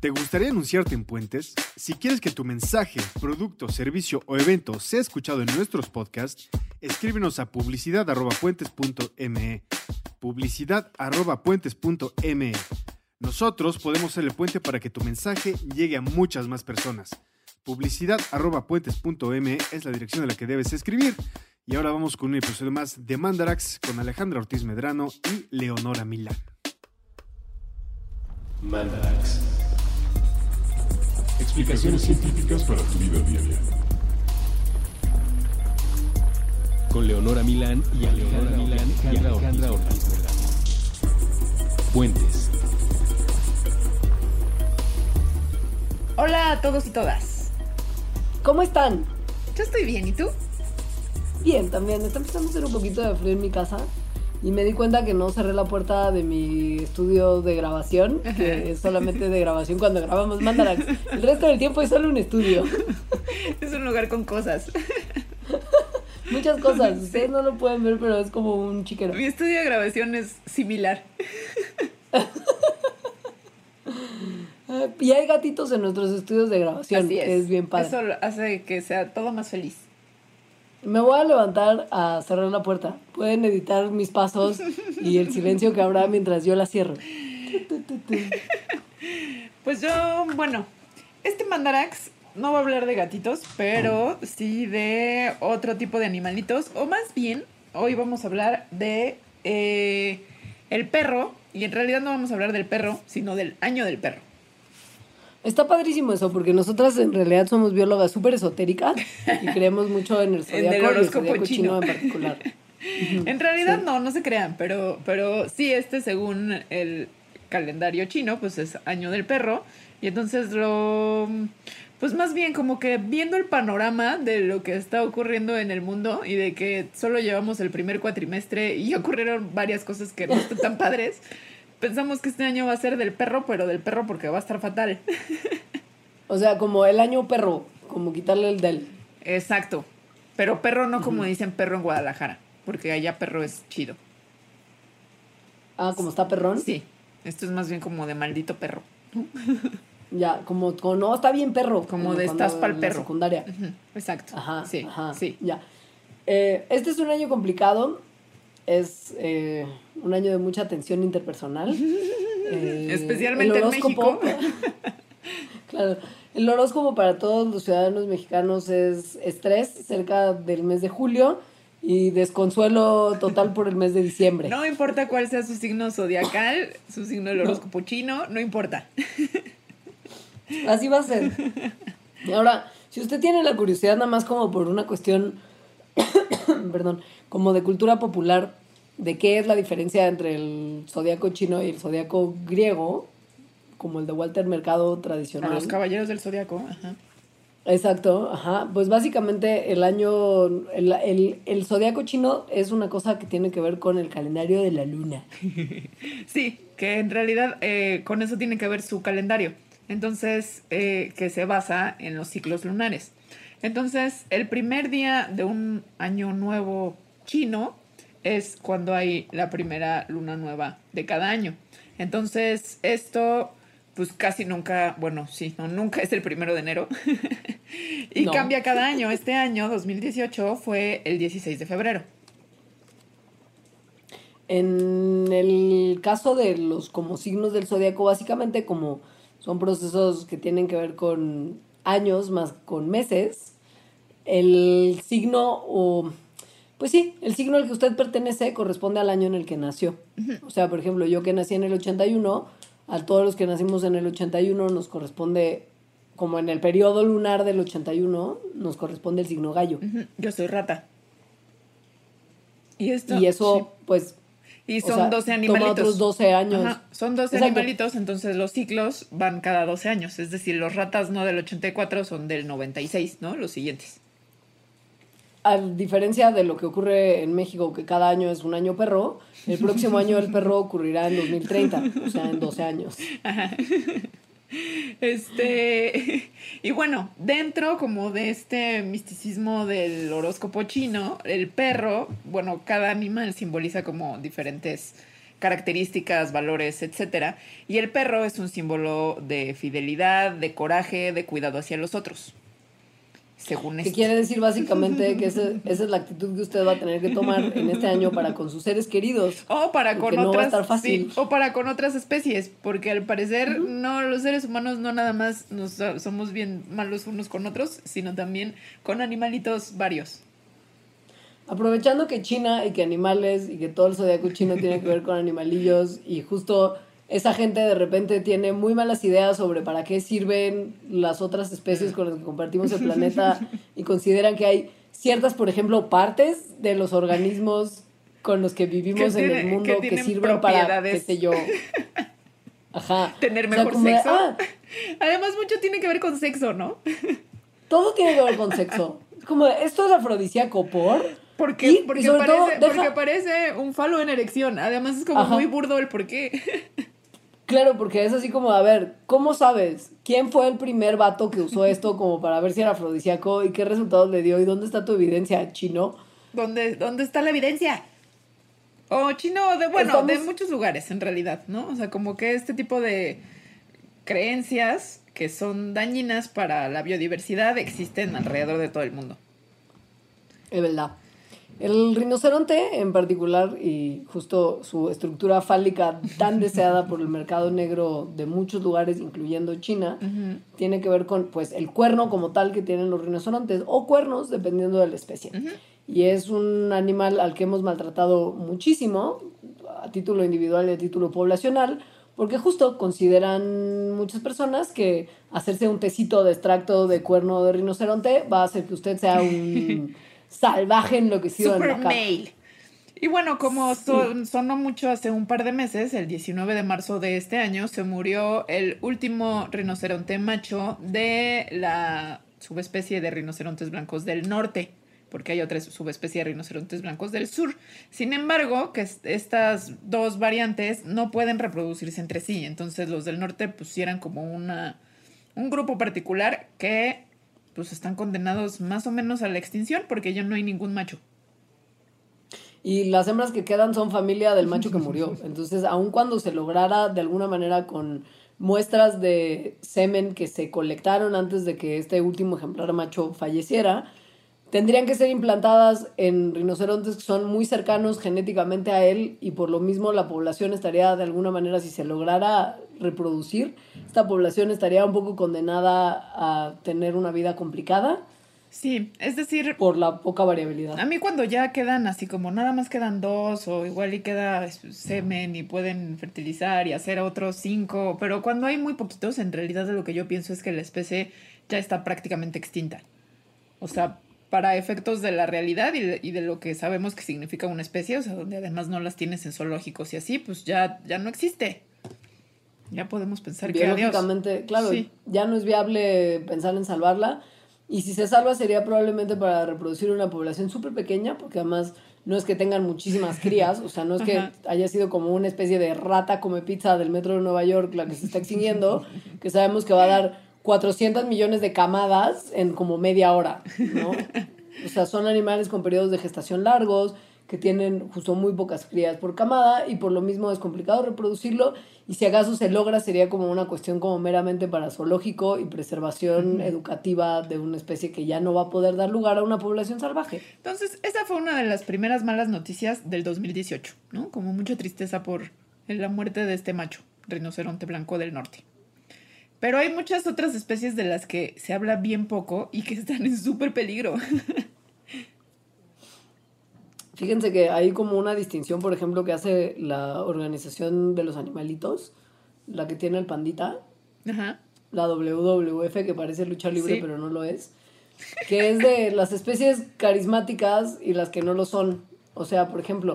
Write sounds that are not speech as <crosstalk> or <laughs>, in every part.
¿Te gustaría anunciarte en puentes? Si quieres que tu mensaje, producto, servicio o evento sea escuchado en nuestros podcasts, escríbenos a publicidad.puentes.me. Publicidad.puentes.me. Nosotros podemos ser el puente para que tu mensaje llegue a muchas más personas. Publicidad.puentes.me es la dirección a la que debes escribir. Y ahora vamos con un episodio más de Mandarax con Alejandra Ortiz Medrano y Leonora Milán. Mandarax. Explicaciones científicas para tu vida diaria. Con Leonora Milán y Alejandra, Milán y Alejandra Ortiz. Puentes. Hola a todos y todas. ¿Cómo están? Yo estoy bien, ¿y tú? Bien, también. Está empezando a hacer un poquito de frío en mi casa. Y me di cuenta que no cerré la puerta de mi estudio de grabación, que es solamente de grabación cuando grabamos <laughs> Mandarax. El resto del tiempo es solo un estudio. <laughs> Es un lugar con cosas. <laughs> Muchas cosas. Ustedes no lo pueden ver, pero es como un chiquero. Mi estudio de grabación es similar. Y hay gatitos en nuestros estudios de grabación. Así es. que es bien padre. Eso hace que sea todo más feliz. Me voy a levantar a cerrar la puerta. Pueden editar mis pasos y el silencio que habrá mientras yo la cierro. Pues yo, bueno, este mandarax no va a hablar de gatitos, pero sí de otro tipo de animalitos. O más bien, hoy vamos a hablar de eh, el perro. Y en realidad no vamos a hablar del perro, sino del año del perro. Está padrísimo eso, porque nosotras en realidad somos biólogas súper esotéricas y <laughs> creemos mucho en el zodiaco y el zodiaco chino. chino en particular. <laughs> En realidad Sí. no, no se crean, pero, pero sí, este según el calendario chino, pues es año del perro. Y entonces lo, pues más bien como que viendo el panorama de lo que está ocurriendo en el mundo y de que solo llevamos el primer cuatrimestre y ocurrieron varias cosas que no están tan padres, <laughs> pensamos que este año va a ser del perro, pero del perro porque va a estar fatal. <laughs> O sea, como el año perro, como quitarle el del. Exacto. Pero perro no como dicen perro en Guadalajara, porque allá perro es chido. Ah, como está perrón. Sí, esto es más bien como de maldito perro. <laughs> Ya, como, como no, está bien perro. Como de estás pa'l en la perro. secundaria. Exacto. Ajá, sí, ajá, sí. ya. Eh, este es un año complicado. Es eh, un año de mucha tensión interpersonal. <laughs> Eh, Especialmente el en horóscopo- México. <laughs> claro. El horóscopo para todos los ciudadanos mexicanos es estrés cerca del mes de julio y desconsuelo total por el mes de diciembre. No importa cuál sea su signo zodiacal, <laughs> su signo del horóscopo chino, no importa. Así va a ser. Ahora, si usted tiene la curiosidad nada más como por una cuestión, <coughs> perdón, como de cultura popular, de qué es la diferencia entre el zodiaco chino y el zodiaco griego, como el de Walter Mercado A tradicional. los caballeros del zodiaco. Ajá. Exacto, ajá. Pues básicamente el año, el, el, el zodiaco chino es una cosa que tiene que ver con el calendario de la luna. <laughs> Sí, que en realidad eh, con eso tiene que ver su calendario. Entonces, eh, que se basa en los ciclos lunares. Entonces, el primer día de un año nuevo chino es cuando hay la primera luna nueva de cada año. Entonces, esto, pues casi nunca, bueno, sí, no, nunca es el primero de enero. <laughs> y No. cambia cada año. Este año, 2018, fue el 16 de febrero. En el caso de los como signos del zodiaco, básicamente como son procesos que tienen que ver con años más con meses, el signo o pues sí, el signo al que usted pertenece corresponde al año en el que nació. O sea, por ejemplo, yo que nací en el 81, a todos los que nacimos en el 81 nos corresponde como en el periodo lunar del 81 nos corresponde el signo gallo. Yo soy rata. Y esto. Y eso pues. Y o son sea, 12 toma animalitos. otros 12 años. Ajá, Son 12 Exacto. animalitos, entonces los ciclos van cada 12 años. Es decir, los ratas no del 84 son del 96, ¿no? Los siguientes. A diferencia de lo que ocurre en México, que cada año es un año perro, el próximo año el perro ocurrirá en 2030, o sea, en 12 años. Este, y bueno, dentro como de este misticismo del horóscopo chino, el perro, bueno, cada animal simboliza como diferentes características, valores, etcétera. Y el perro es un símbolo de fidelidad, de coraje, de cuidado hacia los otros. Según Que esto. quiere decir básicamente que esa es la actitud que usted va a tener que tomar en este año para con sus seres queridos. <laughs> O para con Porque no va a otras estar fácil. sí, o para con otras especies, porque al parecer no los seres humanos no nada más nos somos bien malos unos con otros, sino también con animalitos varios. Aprovechando que China y que animales y que todo el zodiaco chino tiene que ver con animalillos y justo esa gente de repente tiene muy malas ideas sobre para qué sirven las otras especies con las que compartimos el planeta y consideran que hay ciertas, por ejemplo, partes de los organismos con los que vivimos Que en tiene- el mundo que sirven para, qué sé yo. Ajá. <laughs> Tener O sea, mejor de, sexo. ah, Además, mucho tiene que ver con sexo, ¿no? todo tiene que ver con sexo. Como esto es afrodisíaco por... Porque, Y- porque, parece, todo, deja- porque parece un falo en erección. Además, es como Ajá. muy burdo el por qué. <laughs> Claro, porque es así como, a ver, ¿cómo sabes quién fue el primer vato que usó <laughs> esto como para ver si era afrodisíaco y qué resultados le dio y dónde está tu evidencia, chino? ¿Dónde, ¿Dónde está la evidencia? O chino, de bueno, Estamos- de muchos lugares en realidad, ¿no? O sea, como que este tipo de creencias que son dañinas para la biodiversidad existen alrededor de todo el mundo. Es verdad. El rinoceronte en particular y justo su estructura fálica tan <laughs> deseada por el mercado negro de muchos lugares, incluyendo China, tiene que ver con pues el cuerno como tal que tienen los rinocerontes o cuernos dependiendo de la especie. Y es un animal al que hemos maltratado muchísimo a título individual y a título poblacional, porque justo consideran muchas personas que hacerse un tecito de extracto de cuerno de rinoceronte va a hacer que usted sea un <laughs> salvaje enloquecido en Super la cama. mail. Y bueno, como son- sonó mucho hace un par de meses, el 19 de marzo de este año, se murió el último rinoceronte macho de la subespecie de rinocerontes blancos del norte, porque hay otra subespecie de rinocerontes blancos del sur. Sin embargo, que es- estas dos variantes no pueden reproducirse entre sí, entonces los del norte pusieran como una, un grupo particular que pues están condenados más o menos a la extinción porque ya no hay ningún macho. Y las hembras que quedan son familia del macho que murió. Entonces, aun cuando se lograra de alguna manera con muestras de semen que se colectaron antes de que este último ejemplar macho falleciera, tendrían que ser implantadas en rinocerontes que son muy cercanos genéticamente a él y por lo mismo la población estaría de alguna manera, si se lograra reproducir, esta población estaría un poco condenada a tener una vida complicada Sí, es decir, por la poca variabilidad. a mí cuando ya quedan así como nada más quedan dos o igual y queda semen y pueden fertilizar y hacer otros cinco, pero cuando hay muy poquitos, en realidad lo que yo pienso es que la especie ya está prácticamente extinta. O sea, para efectos de la realidad y de, y de lo que sabemos que significa una especie, o sea, donde además no las tienes en zoológicos y así, pues ya, ya no existe. Ya podemos pensar que adiós. Biológicamente, claro, Sí. ya no es viable pensar en salvarla. Y si se salva sería probablemente para reproducir una población súper pequeña, porque además no es que tengan muchísimas crías, o sea, no es que Ajá. haya sido como una especie de rata come pizza del metro de Nueva York la que se está extinguiendo, que sabemos que va a dar 400 millones de camadas en como media hora, ¿no? <laughs> O sea, son animales con periodos de gestación largos, que tienen justo muy pocas crías por camada y por lo mismo es complicado reproducirlo y si acaso se logra sería como una cuestión como meramente para zoológico y preservación educativa de una especie que ya no va a poder dar lugar a una población salvaje. Entonces, esa fue una de las primeras malas noticias del 2018, ¿no? Como mucha tristeza por la muerte de este macho, rinoceronte blanco del norte. Pero hay muchas otras especies de las que se habla bien poco y que están en súper peligro. <laughs> Fíjense que hay como una distinción, por ejemplo, que hace la organización de los animalitos, la que tiene el pandita, Ajá. la WWF, que parece lucha libre, Sí. pero no lo es, que es de <laughs> las especies carismáticas y las que no lo son. O sea, por ejemplo,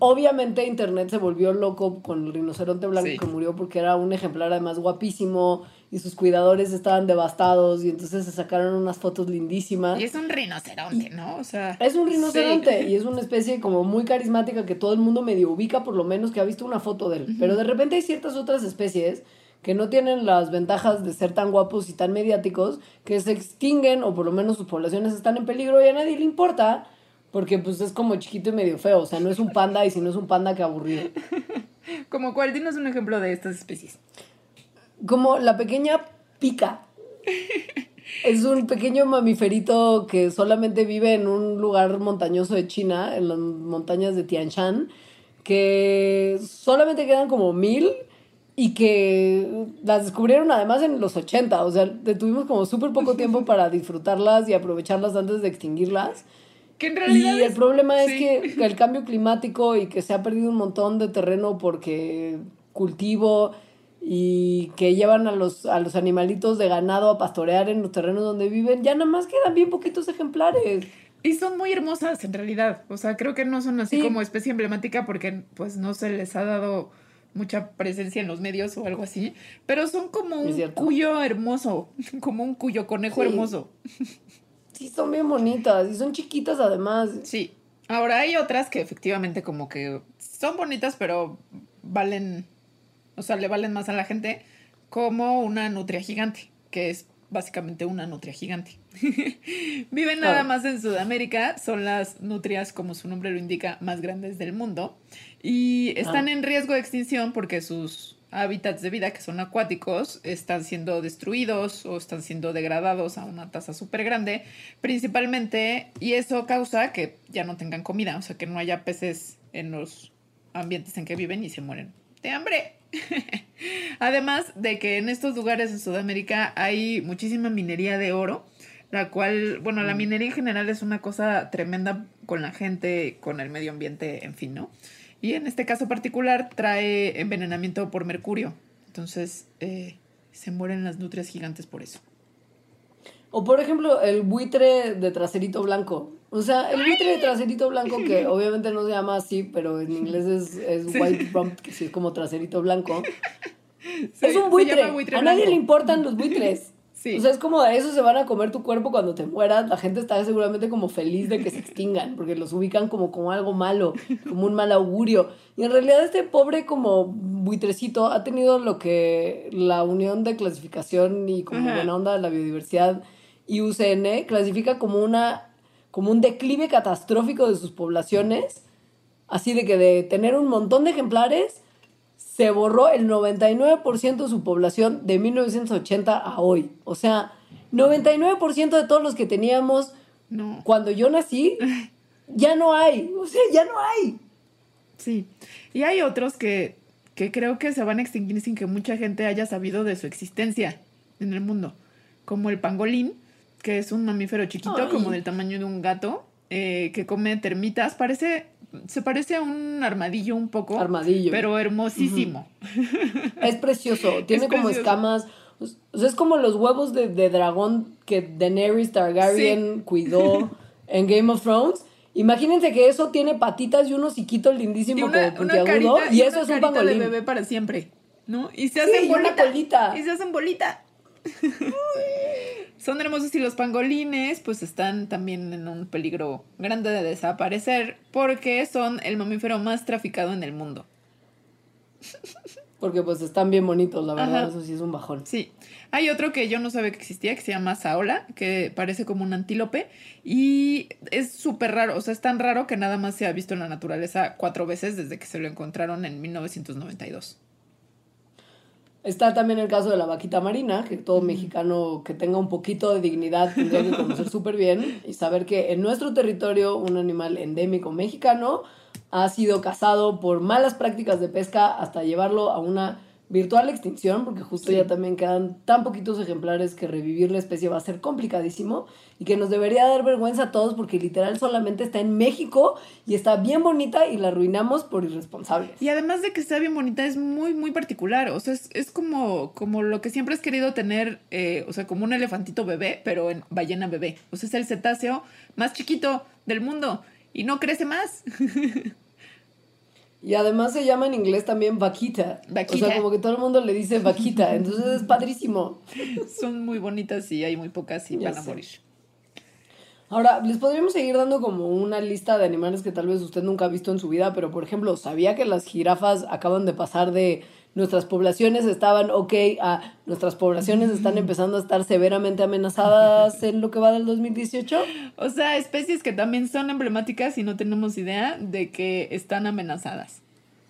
obviamente Internet se volvió loco con el rinoceronte blanco Sí. que murió porque era un ejemplar además guapísimo y sus cuidadores estaban devastados y entonces se sacaron unas fotos lindísimas. Y es un rinoceronte, ¿no? O sea. Es un rinoceronte sí. <laughs> y es una especie como muy carismática que todo el mundo medio ubica, por lo menos que ha visto una foto de él. Pero de repente hay ciertas otras especies que no tienen las ventajas de ser tan guapos y tan mediáticos, que se extinguen o por lo menos sus poblaciones están en peligro y a nadie le importa Porque pues es como chiquito y medio feo. O sea, no es un panda y si no es un panda, qué aburrido. <laughs> Como cuál, dinos un ejemplo de estas especies. Como la pequeña pica. Es un pequeño mamiferito que solamente vive en un lugar montañoso de China, en las montañas de Tian Shan, que solamente quedan como mil y que las descubrieron además en los 80, o sea, tuvimos como súper poco tiempo para disfrutarlas y aprovecharlas antes de extinguirlas. Que en realidad Y el problema es sí. que <laughs> el cambio climático y que se ha perdido un montón de terreno porque cultivo y que llevan a los, a los animalitos de ganado a pastorear en los terrenos donde viven, ya nada más quedan bien poquitos ejemplares. Y son muy hermosas en realidad. O sea, creo que no son así Sí. como especie emblemática porque pues no se les ha dado mucha presencia en los medios o algo así. Pero son como un cuyo hermoso. <laughs> Como un cuyo conejo Sí. hermoso. <laughs> Sí, son bien bonitas y son chiquitas además. Sí. Ahora hay otras que efectivamente como que son bonitas, pero valen, o sea, le valen más a la gente, como una nutria gigante, que es básicamente una nutria gigante. <laughs> Viven nada más en Sudamérica, son las nutrias, como su nombre lo indica, más grandes del mundo, y están Ah. en riesgo de extinción porque sus hábitats de vida, que son acuáticos, están siendo destruidos o están siendo degradados a una tasa súper grande, principalmente, y eso causa que ya no tengan comida, o sea, que no haya peces en los ambientes en que viven y se mueren de hambre. <laughs> Además de que en estos lugares en Sudamérica hay muchísima minería de oro, la cual, bueno, la minería en general es una cosa tremenda con la gente, con el medio ambiente, en fin, ¿no? Y en este caso particular trae envenenamiento por mercurio. Entonces, eh, se mueren las nutrias gigantes por eso. O por ejemplo, el buitre de traserito blanco. O sea, el buitre de traserito blanco, que <laughs> obviamente no se llama así, pero en inglés es, es Sí. white rump, que sí es como traserito blanco. <laughs> Es un buitre. a nadie blanco. le importan los buitres. Sí. O sea, es como a eso se van a comer tu cuerpo cuando te mueras. La gente está seguramente como feliz de que se extingan, porque los ubican como, como algo malo, como un mal augurio. Y en realidad este pobre como buitrecito ha tenido lo que la Unión de Clasificación y como Ajá. buena onda de la biodiversidad IUCN clasifica como una como un declive catastrófico de sus poblaciones, así de que de tener un montón de ejemplares se borró el 99% de su población de 1980 a hoy. O sea, 99% de todos los que teníamos No. cuando yo nací, <laughs> ya no hay. O sea, ya no hay. Sí. Y hay otros que, que creo que se van a extinguir sin que mucha gente haya sabido de su existencia en el mundo. Como el pangolín, que es un mamífero chiquito, Ay. como del tamaño de un gato, eh, que come termitas. Parece, se parece a un armadillo un poco. Armadillo. Pero hermosísimo. Es precioso. <laughs> Tiene Es como precioso. escamas. O sea, es como los huevos de, de dragón que Daenerys Targaryen cuidó <laughs> en Game of Thrones. Imagínense que eso tiene patitas y un hociquito lindísimo Y una, como puntiagudo. Y, y eso es un de pangolín. bebé para siempre. ¿No? Y se Sí, hacen y una bolita. colita. Y se hacen bolita. <laughs> Son hermosos y los pangolines pues están también en un peligro grande de desaparecer porque son el mamífero más traficado en el mundo. Porque pues están bien bonitos, la verdad. Ajá. Eso sí es un bajón. Sí. Hay otro que yo no sabía que existía, que se llama Saola, que parece como un antílope y es súper raro, o sea, es tan raro que nada más se ha visto en la naturaleza cuatro veces desde que se lo encontraron en 1992. Está también el caso de la vaquita marina, que todo mexicano que tenga un poquito de dignidad tendría que conocer <laughs> súper bien y saber que en nuestro territorio un animal endémico mexicano ha sido cazado por malas prácticas de pesca hasta llevarlo a una virtual extinción, porque justo Sí. ya también quedan tan poquitos ejemplares que revivir la especie va a ser complicadísimo y que nos debería dar vergüenza a todos porque literal solamente está en México y está bien bonita y la arruinamos por irresponsables. Y además de que está bien bonita, es muy, muy particular. O sea, es, es como, como lo que siempre has querido tener, eh, o sea, como un elefantito bebé, pero en ballena bebé. O sea, es el cetáceo más chiquito del mundo y no crece más. <laughs> Y además se llama en inglés también vaquita. Vaquita. O sea, como que todo el mundo le dice vaquita. Entonces es padrísimo. Son muy bonitas y hay muy pocas y Ya van a morir. Ahora, les podríamos seguir dando como una lista de animales que tal vez usted nunca ha visto en su vida, pero por ejemplo, ¿sabía que las jirafas acaban de pasar de nuestras poblaciones estaban ok, a nuestras poblaciones están empezando a estar severamente amenazadas en lo que va del 2018. O sea, especies que también son emblemáticas y no tenemos idea de que están amenazadas.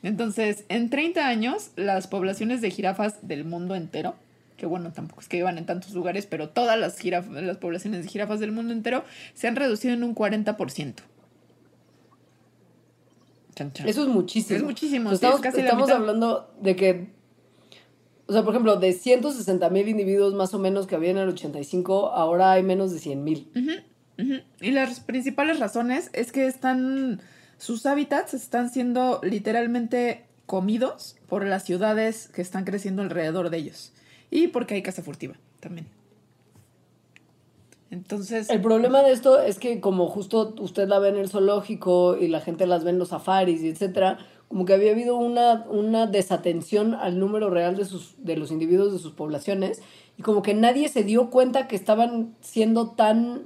Entonces, en 30 años, las poblaciones de jirafas del mundo entero, que bueno, tampoco es que vivan en tantos lugares, pero todas las, jiraf las poblaciones de jirafas del mundo entero se han reducido en un 40%. Chan, chan. Eso es muchísimo. Es muchísimo, Estamos, es casi la estamos mitad. hablando de que, o sea, por ejemplo, de 160 mil individuos más o menos que había en el 85, ahora hay menos de 100 mil. Y las principales razones es que están, sus hábitats están siendo literalmente comidos por las ciudades que están creciendo alrededor de ellos. Y porque hay caza furtiva también. Entonces, El problema de esto es que como justo usted la ve en el zoológico y la gente las ve en los safaris y etcétera, como que había habido una, una desatención al número real de, sus, de los individuos de sus poblaciones y como que nadie se dio cuenta que estaban siendo tan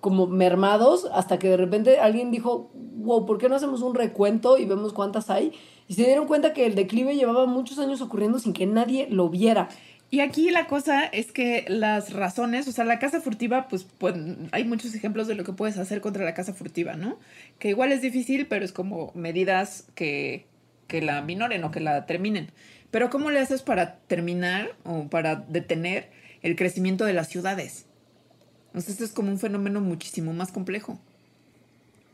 como mermados hasta que de repente alguien dijo, wow, ¿por qué no hacemos un recuento y vemos cuántas hay? Y se dieron cuenta que el declive llevaba muchos años ocurriendo sin que nadie lo viera. Y aquí la cosa es que las razones, o sea, la caza furtiva, pues, pues, hay muchos ejemplos de lo que puedes hacer contra la caza furtiva, ¿no? Que igual es difícil, pero es como medidas que, que la minoren o que la terminen. Pero ¿cómo le haces para terminar o para detener el crecimiento de las ciudades? Entonces, esto es como un fenómeno muchísimo más complejo.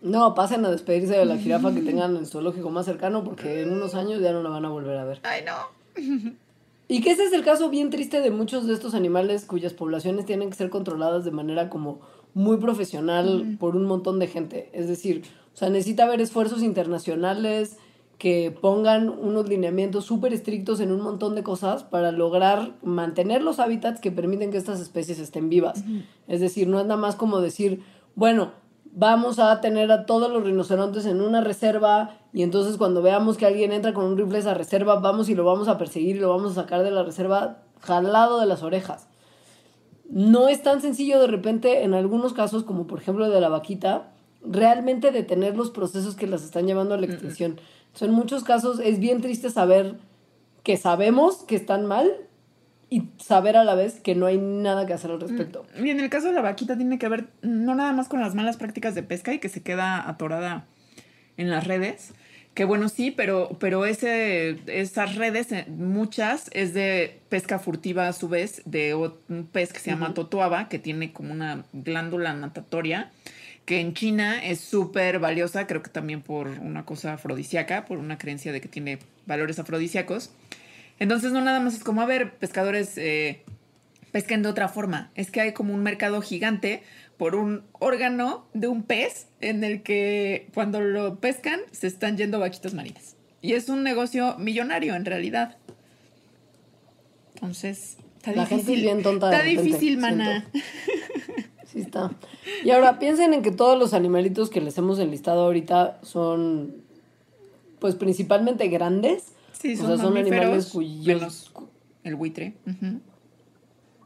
No, pasen a despedirse de la jirafa que tengan el zoológico más cercano porque en unos años ya no la van a volver a ver. Ay, no. <laughs> Y que ese es el caso bien triste de muchos de estos animales cuyas poblaciones tienen que ser controladas de manera como muy profesional por un montón de gente. Es decir, o sea, necesita haber esfuerzos internacionales que pongan unos lineamientos súper estrictos en un montón de cosas para lograr mantener los hábitats que permiten que estas especies estén vivas. Es decir, no es nada más como decir, bueno, vamos a tener a todos los rinocerontes en una reserva y entonces cuando veamos que alguien entra con un rifle a esa reserva, vamos y lo vamos a perseguir y lo vamos a sacar de la reserva jalado de las orejas. No es tan sencillo de repente en algunos casos, como por ejemplo el de la vaquita, realmente detener los procesos que las están llevando a la extinción. Entonces, en muchos casos es bien triste saber que sabemos que están mal y saber a la vez que no hay nada que hacer al respecto. Y en el caso de la vaquita tiene que ver no nada más con las malas prácticas de pesca y que se queda atorada en las redes. Que bueno, sí, pero, pero ese, esas redes, eh, muchas, es de pesca furtiva a su vez, de un pez que se llama totoaba, que tiene como una glándula natatoria, que en China es súper valiosa, creo que también por una cosa afrodisíaca, por una creencia de que tiene valores afrodisíacos. Entonces no nada más es como, a ver, pescadores eh, pesquen de otra forma. Es que hay como un mercado gigante por un órgano de un pez en el que cuando lo pescan se están yendo vaquitas marinas. Y es un negocio millonario en realidad. Entonces, está La gente difícil. es bien tonta de Está repente, difícil, mana. <laughs> Sí está. Y ahora piensen en que todos los animalitos que les hemos enlistado ahorita son, pues principalmente grandes. Sí, O sea, son animales cuyos- menos el buitre.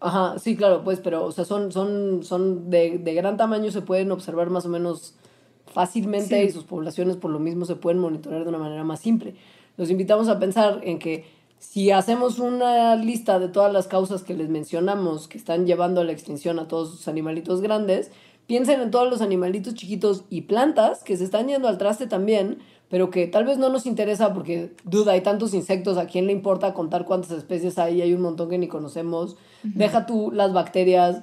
Ajá, sí, claro, pues, pero, o sea, son, son, son de, de gran tamaño, se pueden observar más o menos fácilmente Sí. y sus poblaciones por lo mismo se pueden monitorear de una manera más simple. Los invitamos a pensar en que si hacemos una lista de todas las causas que les mencionamos que están llevando a la extinción a todos sus animalitos grandes, piensen en todos los animalitos chiquitos y plantas que se están yendo al traste también, pero que tal vez no nos interesa porque, duda, hay tantos insectos, ¿a quién le importa contar cuántas especies hay? Hay un montón que ni conocemos. Deja tú las bacterias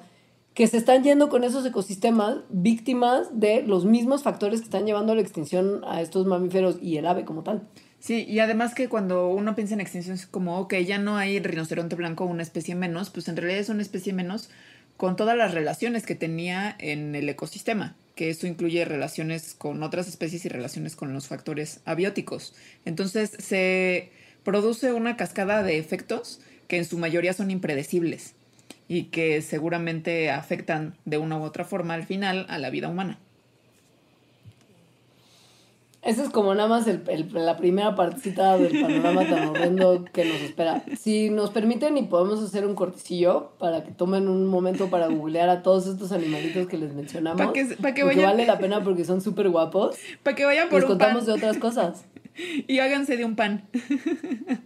que se están yendo con esos ecosistemas víctimas de los mismos factores que están llevando a la extinción a estos mamíferos y el ave como tal. Sí, y además que cuando uno piensa en extinción es como, ok, ya no hay rinoceronte blanco, una especie menos, pues en realidad es una especie menos con todas las relaciones que tenía en el ecosistema, que eso incluye relaciones con otras especies y relaciones con los factores abióticos. Entonces se produce una cascada de efectos que en su mayoría son impredecibles y que seguramente afectan de una u otra forma al final a la vida humana. Esa es como nada más el, el- la primera partecita del panorama tan horrendo que nos espera. Si nos permiten y podemos hacer un cortecillo para que tomen un momento para googlear a todos estos animalitos que les mencionamos. Pa' que- pa' que porque vayan- vale la <laughs> pena porque son súper guapos. Para que vayan por Les un pan contamos de otras cosas. <laughs> y háganse de un pan. <laughs>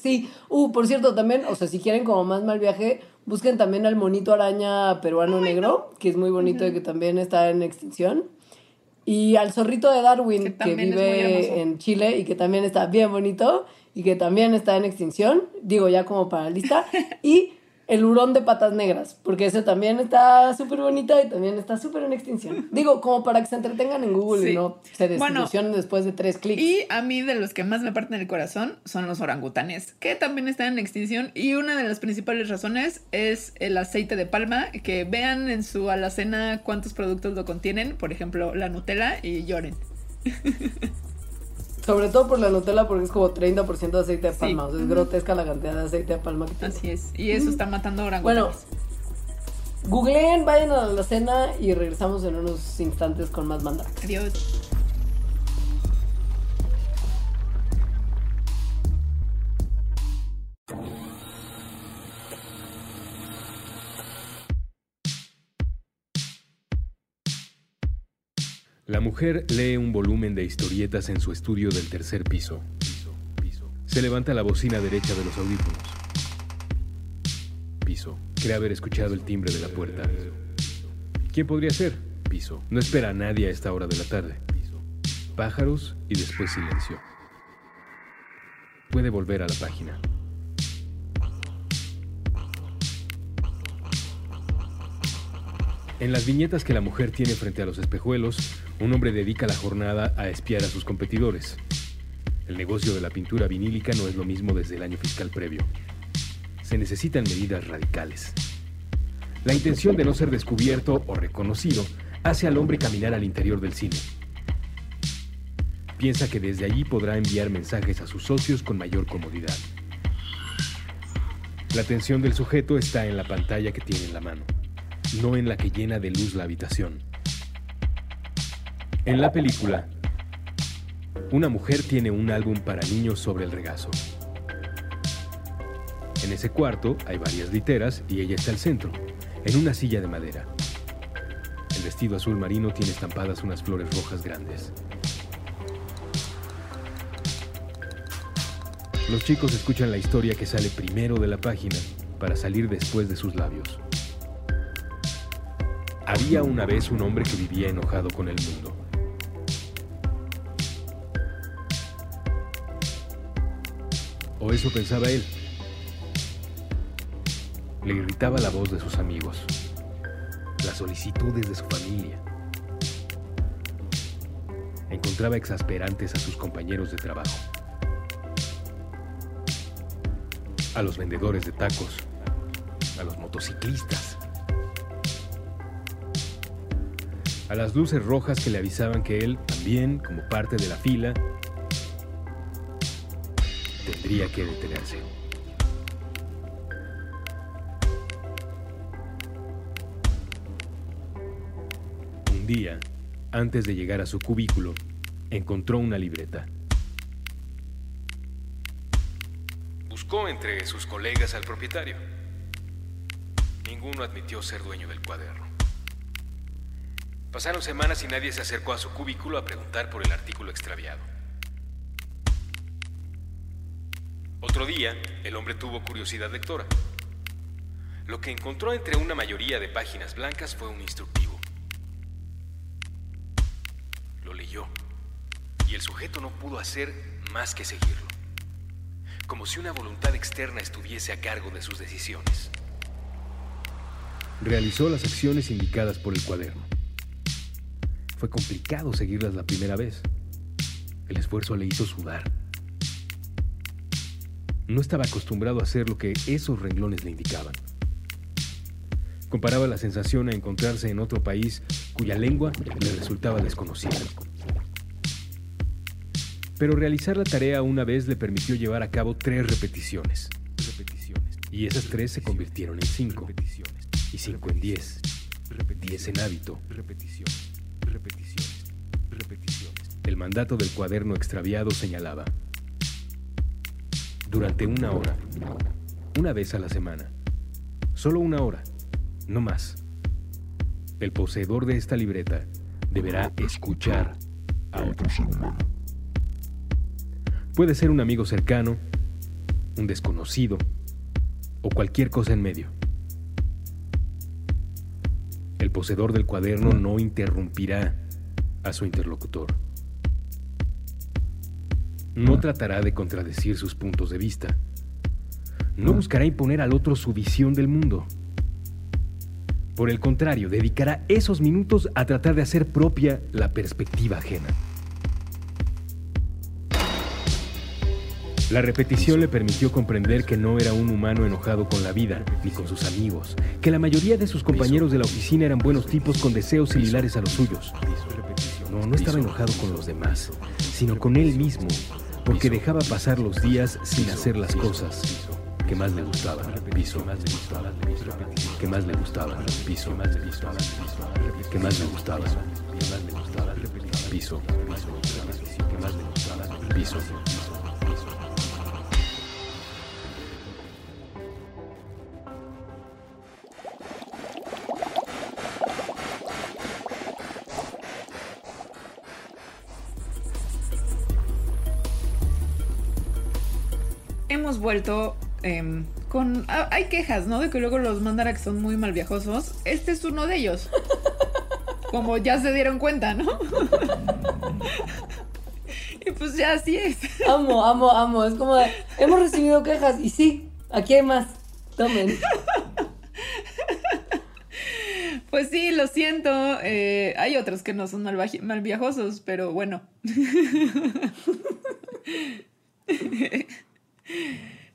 Sí, uh, por cierto, también, o sea, si quieren como más mal viaje, busquen también al monito araña peruano negro, que es muy bonito y que también está en extinción. Y al zorrito de Darwin, Que vive en Chile y que también está bien bonito y que también está en extinción, digo ya como para la lista. Y <laughs> el hurón de patas negras, porque ese también está súper bonito y también está súper en extinción. Digo, como para que se entretengan en Google y no se Bueno, desilusionen después de tres clics. Y a mí de los que más me parten el corazón son los orangutanes, que también están en extinción y una de las principales razones es el aceite de palma, que vean en su alacena cuántos productos lo contienen, por ejemplo la Nutella y lloren. <laughs> Sobre todo por la Nutella, porque es como 30% de aceite de Sí. palma. O sea, es grotesca la cantidad de aceite de palma que tiene. Así es, y eso está matando Bueno, orangutanes. googleen, vayan a la cena y regresamos en unos instantes con más mandaras. Adiós. La mujer lee un volumen de historietas en su estudio del tercer piso. Se levanta la bocina derecha de los audífonos. Piso. Cree haber escuchado el timbre de la puerta. ¿Quién podría ser? Piso. No espera a nadie a esta hora de la tarde. Pájaros y después silencio. Puede volver a la página. En las viñetas que la mujer tiene frente a los espejuelos, un hombre dedica la jornada a espiar a sus competidores. El negocio de la pintura vinílica no es lo mismo desde el año fiscal previo. Se necesitan medidas radicales. La intención de no ser descubierto o reconocido hace al hombre caminar al interior del cine. Piensa que desde allí podrá enviar mensajes a sus socios con mayor comodidad. La atención del sujeto está en la pantalla que tiene en la mano no en la que llena de luz la habitación. En la película, una mujer tiene un álbum para niños sobre el regazo. En ese cuarto hay varias literas y ella está al centro, en una silla de madera. El vestido azul marino tiene estampadas unas flores rojas grandes. Los chicos escuchan la historia que sale primero de la página para salir después de sus labios. Había una vez un hombre que vivía enojado con el mundo. O eso pensaba él. Le irritaba la voz de sus amigos, las solicitudes de su familia. Encontraba exasperantes a sus compañeros de trabajo, a los vendedores de tacos, a los motociclistas, a las luces rojas que le avisaban que él, también como parte de la fila, tendría que detenerse. Un día, antes de llegar a su cubículo, encontró una libreta. Buscó entre sus colegas al propietario. Ninguno admitió ser dueño del cuaderno. Pasaron semanas y nadie se acercó a su cubículo a preguntar por el artículo extraviado. Otro día, el hombre tuvo curiosidad lectora. Lo que encontró entre una mayoría de páginas blancas fue un instructivo. Lo leyó y el sujeto no pudo hacer más que seguirlo, como si una voluntad externa estuviese a cargo de sus decisiones. Realizó las acciones indicadas por el cuaderno. Fue complicado seguirlas la primera vez. El esfuerzo le hizo sudar. No estaba acostumbrado a hacer lo que esos renglones le indicaban. Comparaba la sensación a encontrarse en otro país cuya lengua le resultaba desconocida. Pero realizar la tarea una vez le permitió llevar a cabo tres repeticiones. Y esas tres se convirtieron en cinco. Y cinco en diez. Diez en hábito. El mandato del cuaderno extraviado señalaba. Durante una hora. Una vez a la semana. Solo una hora. No más. El poseedor de esta libreta deberá escuchar a otro ser humano. Puede ser un amigo cercano, un desconocido o cualquier cosa en medio. El poseedor del cuaderno no interrumpirá a su interlocutor. No tratará de contradecir sus puntos de vista. No buscará imponer al otro su visión del mundo. Por el contrario, dedicará esos minutos a tratar de hacer propia la perspectiva ajena. La repetición le permitió comprender que no era un humano enojado con la vida, ni con sus amigos, que la mayoría de sus compañeros de la oficina eran buenos tipos con deseos similares a los suyos. No, no estaba enojado con los demás, sino con él mismo, porque dejaba pasar los días sin hacer las cosas que más le gustaban. Piso, que más le gustaba. Piso, más le gustaba, que más le gustaba. Piso, que más le gustaba. Piso. Hemos vuelto em, con... ah, hay quejas, ¿no? De que luego los Mandarax son muy malviajosos. Este es uno de ellos. <laughs> Como ya se dieron cuenta, ¿no? <laughs> y pues ya así es. Amo, amo, amo. Es como de, hemos recibido quejas y sí, aquí hay más. Tomen. <laughs> Pues sí, lo siento. eh, hay otros que no son malvaji- malviajosos, pero bueno.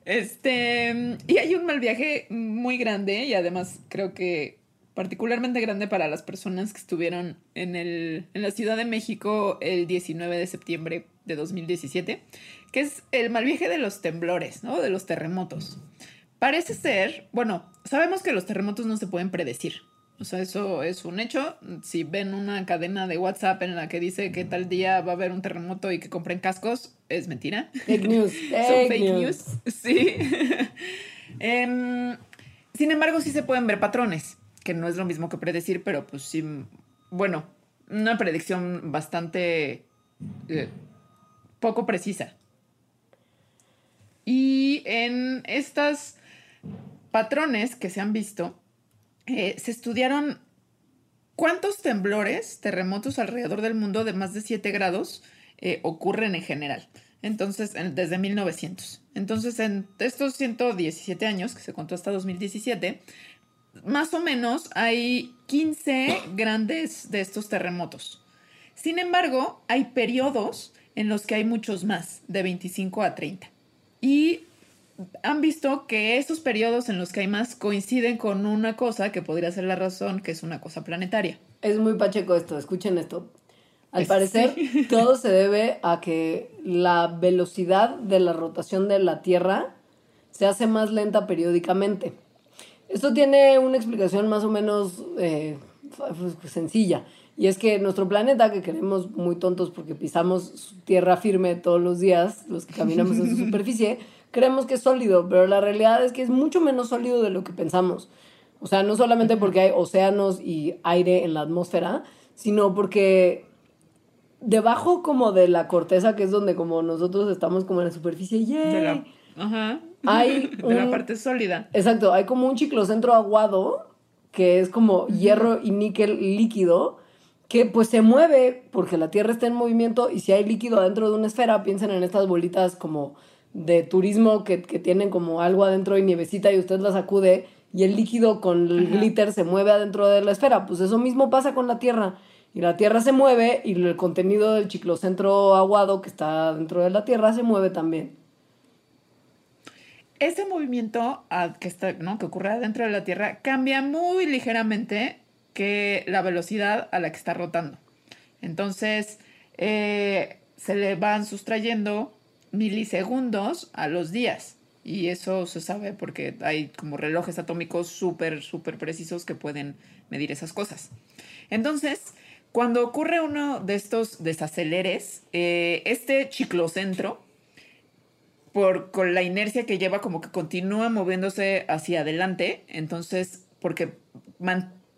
Este, y hay un mal viaje muy grande y además creo que particularmente grande para las personas que estuvieron en, el, en la Ciudad de México el 19 de septiembre de 2017, que es el mal viaje de los temblores, ¿no? De los terremotos. Parece ser, bueno, sabemos que los terremotos no se pueden predecir. O sea, eso es un hecho. Si ven una cadena de WhatsApp en la que dice que tal día va a haber un terremoto y que compren cascos, es mentira. Fake news. <laughs> Son fake news. Sí. <laughs> Em, sin embargo, sí se pueden ver patrones, que no es lo mismo que predecir, pero pues sí, bueno, una predicción bastante eh, poco precisa. Y en estos patrones que se han visto, eh, se estudiaron cuántos temblores, terremotos alrededor del mundo de más de 7 grados eh, ocurren en general. Entonces, en- desde 1900. Entonces, en estos 117 años, que se contó hasta 2017, más o menos hay 15 grandes de estos terremotos. Sin embargo, hay periodos en los que hay muchos más, de 25 a 30. Y han visto que estos periodos en los que hay más coinciden con una cosa que podría ser la razón, que es una cosa planetaria. Es muy pacheco esto, escuchen esto. Al Es- parecer, sí. <laughs> todo se debe a que la velocidad de la rotación de la Tierra se hace más lenta periódicamente. Esto tiene una explicación más o menos eh, fa- pues, sencilla. Y es que nuestro planeta, que queremos muy tontos porque pisamos tierra firme todos los días, los que caminamos en su <laughs> superficie, creemos que es sólido, pero la realidad es que es mucho menos sólido de lo que pensamos. O sea, no solamente porque hay océanos y aire en la atmósfera, sino porque debajo como de la corteza, que es donde como nosotros estamos como en la superficie, ¡yay! De la, ajá. Hay <laughs> de la parte sólida. Exacto, hay como un ciclocentro aguado, que es como hierro y níquel líquido, que pues se mueve porque la Tierra está en movimiento y si hay líquido adentro de una esfera, piensen en estas bolitas como de turismo que, que tienen como algo adentro y nievecita y usted la sacude y el líquido con el Ajá. glitter se mueve adentro de la esfera. Pues eso mismo pasa con la Tierra. Y la Tierra se mueve y el contenido del ciclocentro aguado que está dentro de la Tierra se mueve también. Ese movimiento que, está, ¿no? que ocurre dentro de la Tierra cambia muy ligeramente que la velocidad a la que está rotando. Entonces, eh, se le van sustrayendo milisegundos a los días. Y eso se sabe porque hay como relojes atómicos súper, súper precisos que pueden medir esas cosas. Entonces, cuando ocurre uno de estos desaceleres, eh, este ciclocentro, por, con la inercia que lleva, como que continúa moviéndose hacia adelante. Entonces, porque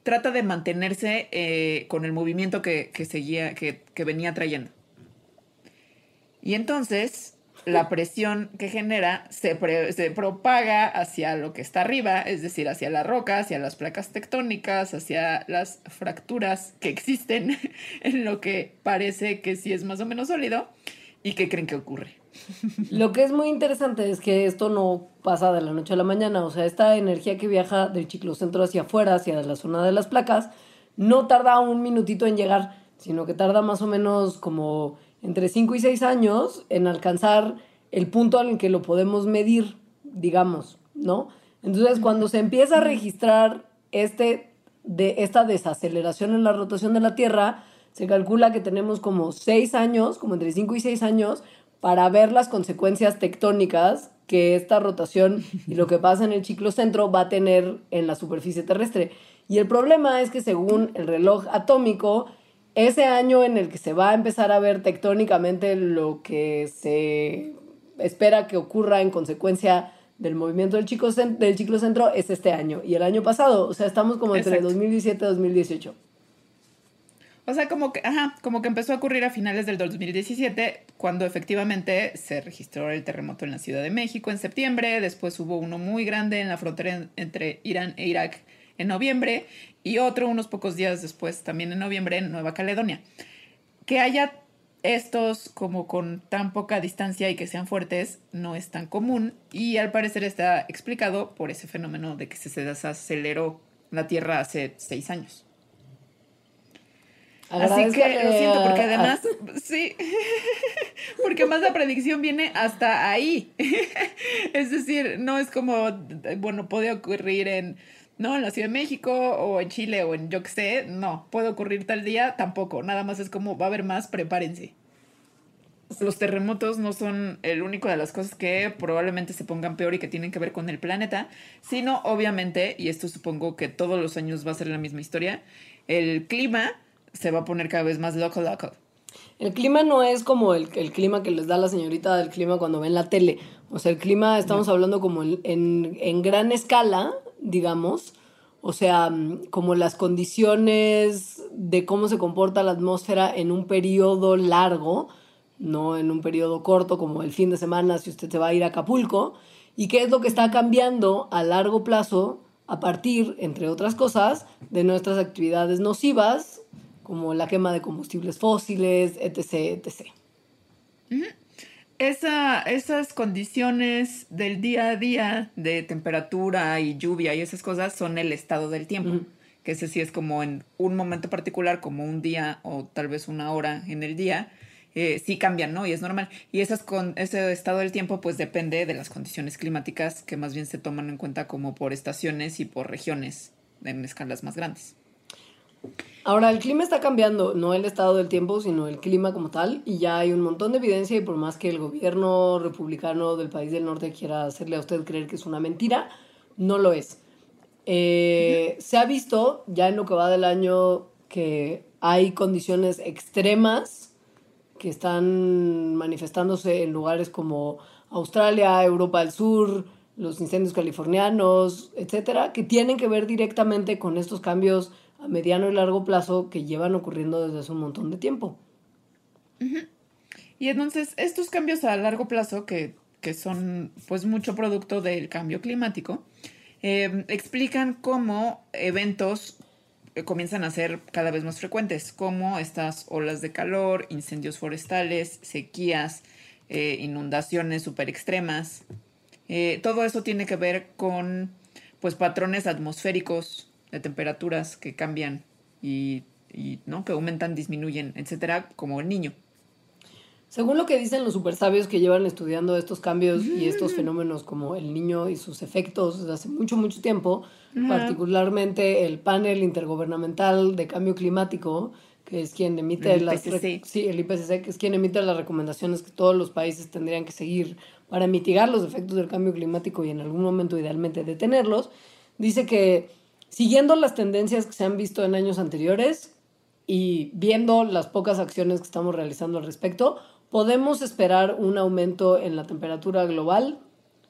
trata de mantenerse eh, con el movimiento que, que seguía, que, que venía trayendo. Y entonces, la presión que genera se, propaga hacia lo que está arriba, es decir, hacia la roca, hacia las placas tectónicas, hacia las fracturas que existen <laughs> en lo que parece que sí es más o menos sólido y que creen que ocurre. <laughs> Lo que es muy interesante es que esto no pasa de la noche a la mañana, o sea, esta energía que viaja del ciclocentro hacia afuera, hacia la zona de las placas, no tarda un minutito en llegar, sino que tarda más o menos como entre 5 y 6 años en alcanzar el punto en el que lo podemos medir, digamos, ¿no? Entonces, cuando se empieza a registrar este, de, esta desaceleración en la rotación de la Tierra, se calcula que tenemos como 6 años, como entre 5 y 6 años, para ver las consecuencias tectónicas que esta rotación y lo que pasa en el ciclocentro va a tener en la superficie terrestre. Y el problema es que según el reloj atómico, ese año en el que se va a empezar a ver tectónicamente lo que se espera que ocurra en consecuencia del movimiento del, del ciclocentro es este año y el año pasado. O sea, estamos como entre 2017 y 2018. O sea, como que, ajá, como que empezó a ocurrir a finales del 2017, cuando efectivamente se registró el terremoto en la Ciudad de México en septiembre, después hubo uno muy grande en la frontera entre Irán e Irak en noviembre y otro unos pocos días después, también en noviembre, en Nueva Caledonia. Que haya estos como con tan poca distancia y que sean fuertes no es tan común y al parecer está explicado por ese fenómeno de que se desaceleró la Tierra hace seis años. Así que lo siento, porque además, <laughs> sí, <laughs> porque más la predicción viene hasta ahí. <laughs> es decir, no es como, bueno, puede ocurrir en, no, en la Ciudad de México o en Chile o en yo que sé, no, puede ocurrir tal día, tampoco. Nada más es como, va a haber más, prepárense. Los terremotos no son el único de las cosas que probablemente se pongan peor y que tienen que ver con el planeta, sino obviamente, y esto supongo que todos los años va a ser la misma historia, el clima se va a poner cada vez más loco, loco. El clima no es como el, el, clima que les da la señorita del clima cuando ven la tele. O sea, el clima estamos hablando como en, en, gran escala, digamos. O sea, como las condiciones de cómo se comporta la atmósfera en un periodo largo, no en un periodo corto como el fin de semana si usted se va a ir a Acapulco. Y qué es lo que está cambiando a largo plazo a partir, entre otras cosas, de nuestras actividades nocivas como la quema de combustibles fósiles, etc. etc. Esa, esas condiciones del día a día de temperatura y lluvia y esas cosas son el estado del tiempo. Que ese sí es como en un momento particular, como un día o tal vez una hora en el día, eh, sí cambian, ¿no? Y es normal. Y esas con, ese estado del tiempo pues depende de las condiciones climáticas que más bien se toman en cuenta como por estaciones y por regiones en escalas más grandes. Ahora, el clima está cambiando, no el estado del tiempo, sino el clima como tal, y ya hay un montón de evidencia y por más que el gobierno republicano del país del norte quiera hacerle a usted creer que es una mentira, no lo es. Eh, se ha visto ya en lo que va del año que hay condiciones extremas que están manifestándose en lugares como Australia, Europa del Sur, los incendios californianos, etcétera, que tienen que ver directamente con estos cambios a mediano y largo plazo que llevan ocurriendo desde hace un montón de tiempo. Y entonces, estos cambios a largo plazo, que, son pues mucho producto del cambio climático, em, explican cómo eventos eh, comienzan a ser cada vez más frecuentes, como estas olas de calor, incendios forestales, sequías, eh, inundaciones super extremas. Eh, todo eso tiene que ver con pues patrones atmosféricos de temperaturas que cambian y, ¿no? que aumentan, disminuyen, etcétera, como el niño. Según lo que dicen los super sabios que llevan estudiando estos cambios y estos fenómenos como el niño y sus efectos desde hace mucho, mucho tiempo, particularmente el panel intergubernamental de cambio climático, que es quien emite el las sí, el IPCC, que es quien emite las recomendaciones que todos los países tendrían que seguir para mitigar los efectos del cambio climático y en algún momento idealmente detenerlos, dice que siguiendo las tendencias que se han visto en años anteriores y viendo las pocas acciones que estamos realizando al respecto, podemos esperar un aumento en la temperatura global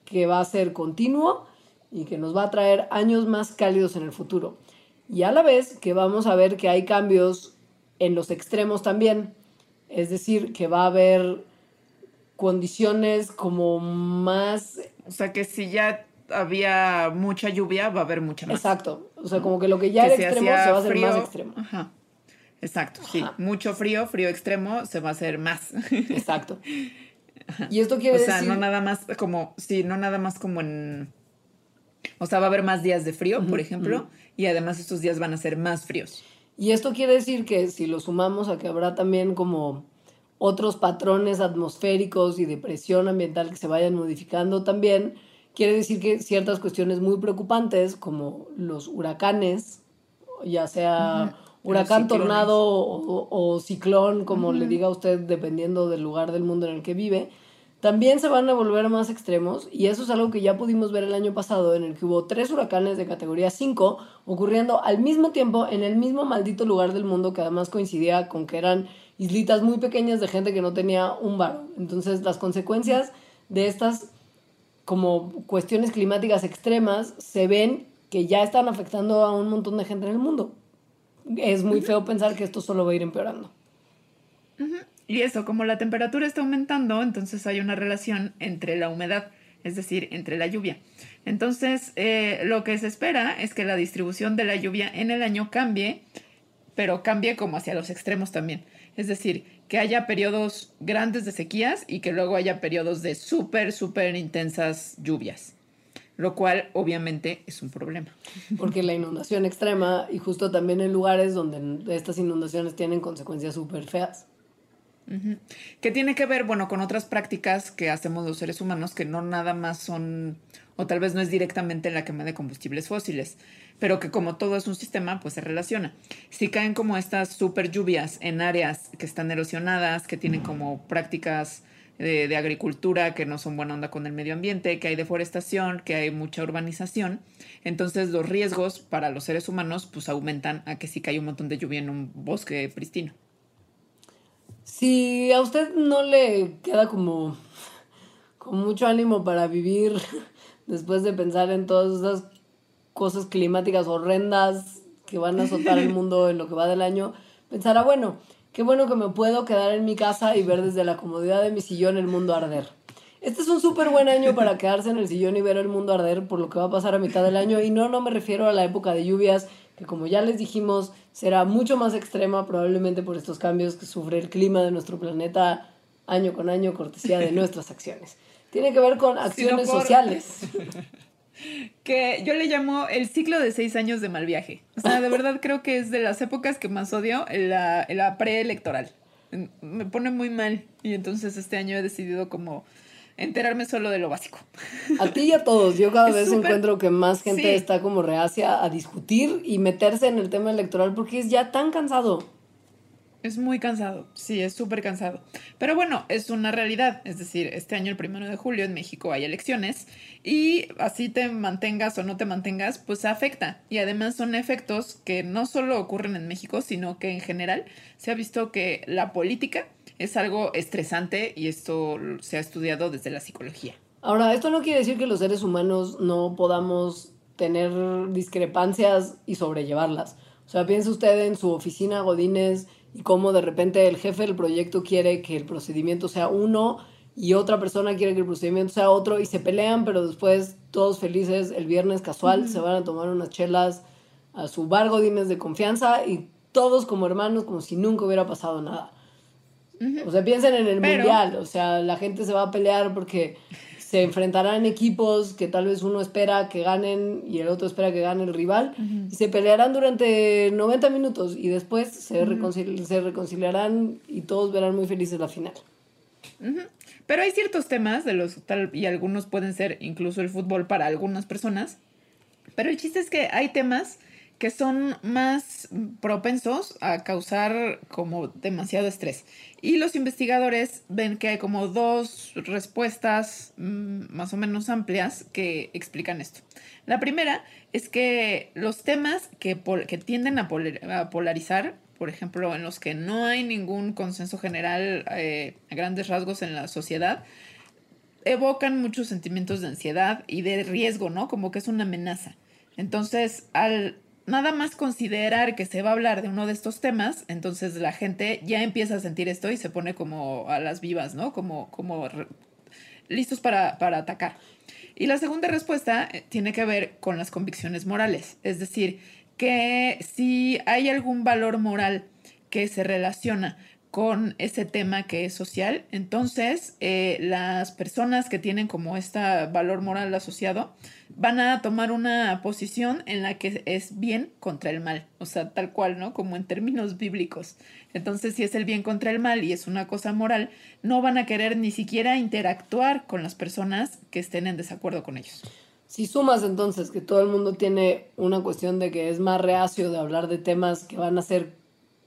que va a ser continuo y que nos va a traer años más cálidos en el futuro. Y a la vez que vamos a ver que hay cambios en los extremos también, es decir, que va a haber condiciones como más... O sea, que si ya había mucha lluvia, va a haber mucha más. Exacto. O sea, como que lo que ya era extremo se va a hacer más extremo. Ajá. Exacto, sí. Mucho frío, frío extremo, se va a hacer más. <laughs> Exacto. Y esto quiere decir... O sea, no nada más como, sí, no nada más como en... O sea, va a haber más días de frío, por ejemplo, y además estos días van a ser más fríos. Y esto quiere decir que si lo sumamos a que habrá también como otros patrones atmosféricos y de presión ambiental que se vayan modificando también, quiere decir que ciertas cuestiones muy preocupantes como los huracanes, ya sea huracán, tornado o, ciclón, como le diga usted, dependiendo del lugar del mundo en el que vive, también se van a volver más extremos y eso es algo que ya pudimos ver el año pasado en el que hubo tres huracanes de categoría 5 ocurriendo al mismo tiempo en el mismo maldito lugar del mundo que además coincidía con que eran islitas muy pequeñas de gente que no tenía un bar. Entonces las consecuencias de estas como cuestiones climáticas extremas se ven que ya están afectando a un montón de gente en el mundo. Es muy feo pensar que esto solo va a ir empeorando. Y eso, como la temperatura está aumentando, entonces hay una relación entre la humedad, es decir, entre la lluvia. Entonces, eh, lo que se espera es que la distribución de la lluvia en el año cambie, pero cambie como hacia los extremos también. Es decir, que haya periodos grandes de sequías y que luego haya periodos de súper, súper intensas lluvias lo cual obviamente es un problema. Porque la inundación extrema y justo también en lugares donde estas inundaciones tienen consecuencias súper feas. Que tiene que ver, bueno, con otras prácticas que hacemos los seres humanos que no nada más son, o tal vez no es directamente la quema de combustibles fósiles, pero que como todo es un sistema, pues se relaciona. Si caen como estas super lluvias en áreas que están erosionadas, que tienen como prácticas de, de, agricultura que no son buena onda con el medio ambiente, que hay deforestación, que hay mucha urbanización. Entonces los riesgos para los seres humanos pues aumentan a que si cae un montón de lluvia en un bosque pristino. Si a usted no le queda como con mucho ánimo para vivir <laughs> después de pensar en todas esas cosas climáticas horrendas que van a azotar el mundo en lo que va del año, pensará, bueno, qué bueno que me puedo quedar en mi casa y ver desde la comodidad de mi sillón el mundo arder. Este es un súper buen año para quedarse en el sillón y ver el mundo arder por lo que va a pasar a mitad del año. Y no, no me refiero a la época de lluvias, que como ya les dijimos, será mucho más extrema probablemente por estos cambios que sufre el clima de nuestro planeta año con año, cortesía de <laughs> nuestras acciones. Tiene que ver con acciones sociales. <laughs> que yo le llamo el ciclo de seis años de mal viaje. O sea, de verdad creo que es de las épocas que más odio, la, la preelectoral. Me pone muy mal y entonces este año he decidido como enterarme solo de lo básico. A ti y a todos. Yo cada <laughs> vez encuentro que más gente está como reacia a discutir y meterse en el tema electoral porque es ya tan cansado. Es muy cansado, sí, es súper cansado. Pero bueno, es una realidad. Es decir, este año, el primero de julio, en México hay elecciones y así te mantengas o no te mantengas, pues afecta. Y además son efectos que no solo ocurren en México, sino que en general se ha visto que la política es algo estresante y esto se ha estudiado desde la psicología. Ahora, esto no quiere decir que los seres humanos no podamos tener discrepancias y sobrellevarlas. O sea, piensa usted en su oficina Godínez y cómo de repente el jefe del proyecto quiere que el procedimiento sea uno y otra persona quiere que el procedimiento sea otro y se pelean, pero después todos felices el viernes casual se van a tomar unas chelas a su bar Godínez de confianza y todos como hermanos como si nunca hubiera pasado nada. O sea, piensen en el mundial, o sea, la gente se va a pelear porque se enfrentarán equipos que tal vez uno espera que ganen y el otro espera que gane el rival. Y se pelearán durante 90 minutos y después se, se reconciliarán y todos verán muy felices la final. Pero hay ciertos temas de los tal y algunos pueden ser incluso el fútbol para algunas personas, pero el chiste es que hay temas que son más propensos a causar como demasiado estrés. Y los investigadores ven que hay como dos respuestas mm, más o menos amplias que explican esto. La primera es que los temas que, que tienden a, polarizar, por ejemplo, en los que no hay ningún consenso general eh, a grandes rasgos en la sociedad, evocan muchos sentimientos de ansiedad y de riesgo, ¿no? Como que es una amenaza. Entonces, al nada más considerar que se va a hablar de uno de estos temas, entonces la gente ya empieza a sentir esto y se pone como a las vivas, ¿no? Como, como listos para, para atacar. Y la segunda respuesta eh, tiene que ver con las convicciones morales, es decir, que si hay algún valor moral que se relaciona con ese tema que es social, entonces eh, las personas que tienen como este valor moral asociado van a tomar una posición en la que es bien contra el mal, o sea, tal cual, ¿no? Como en términos bíblicos. Entonces, si es el bien contra el mal y es una cosa moral, no van a querer ni siquiera interactuar con las personas que estén en desacuerdo con ellos. Si sumas entonces que todo el mundo tiene una cuestión de que es más reacio de hablar de temas que van a ser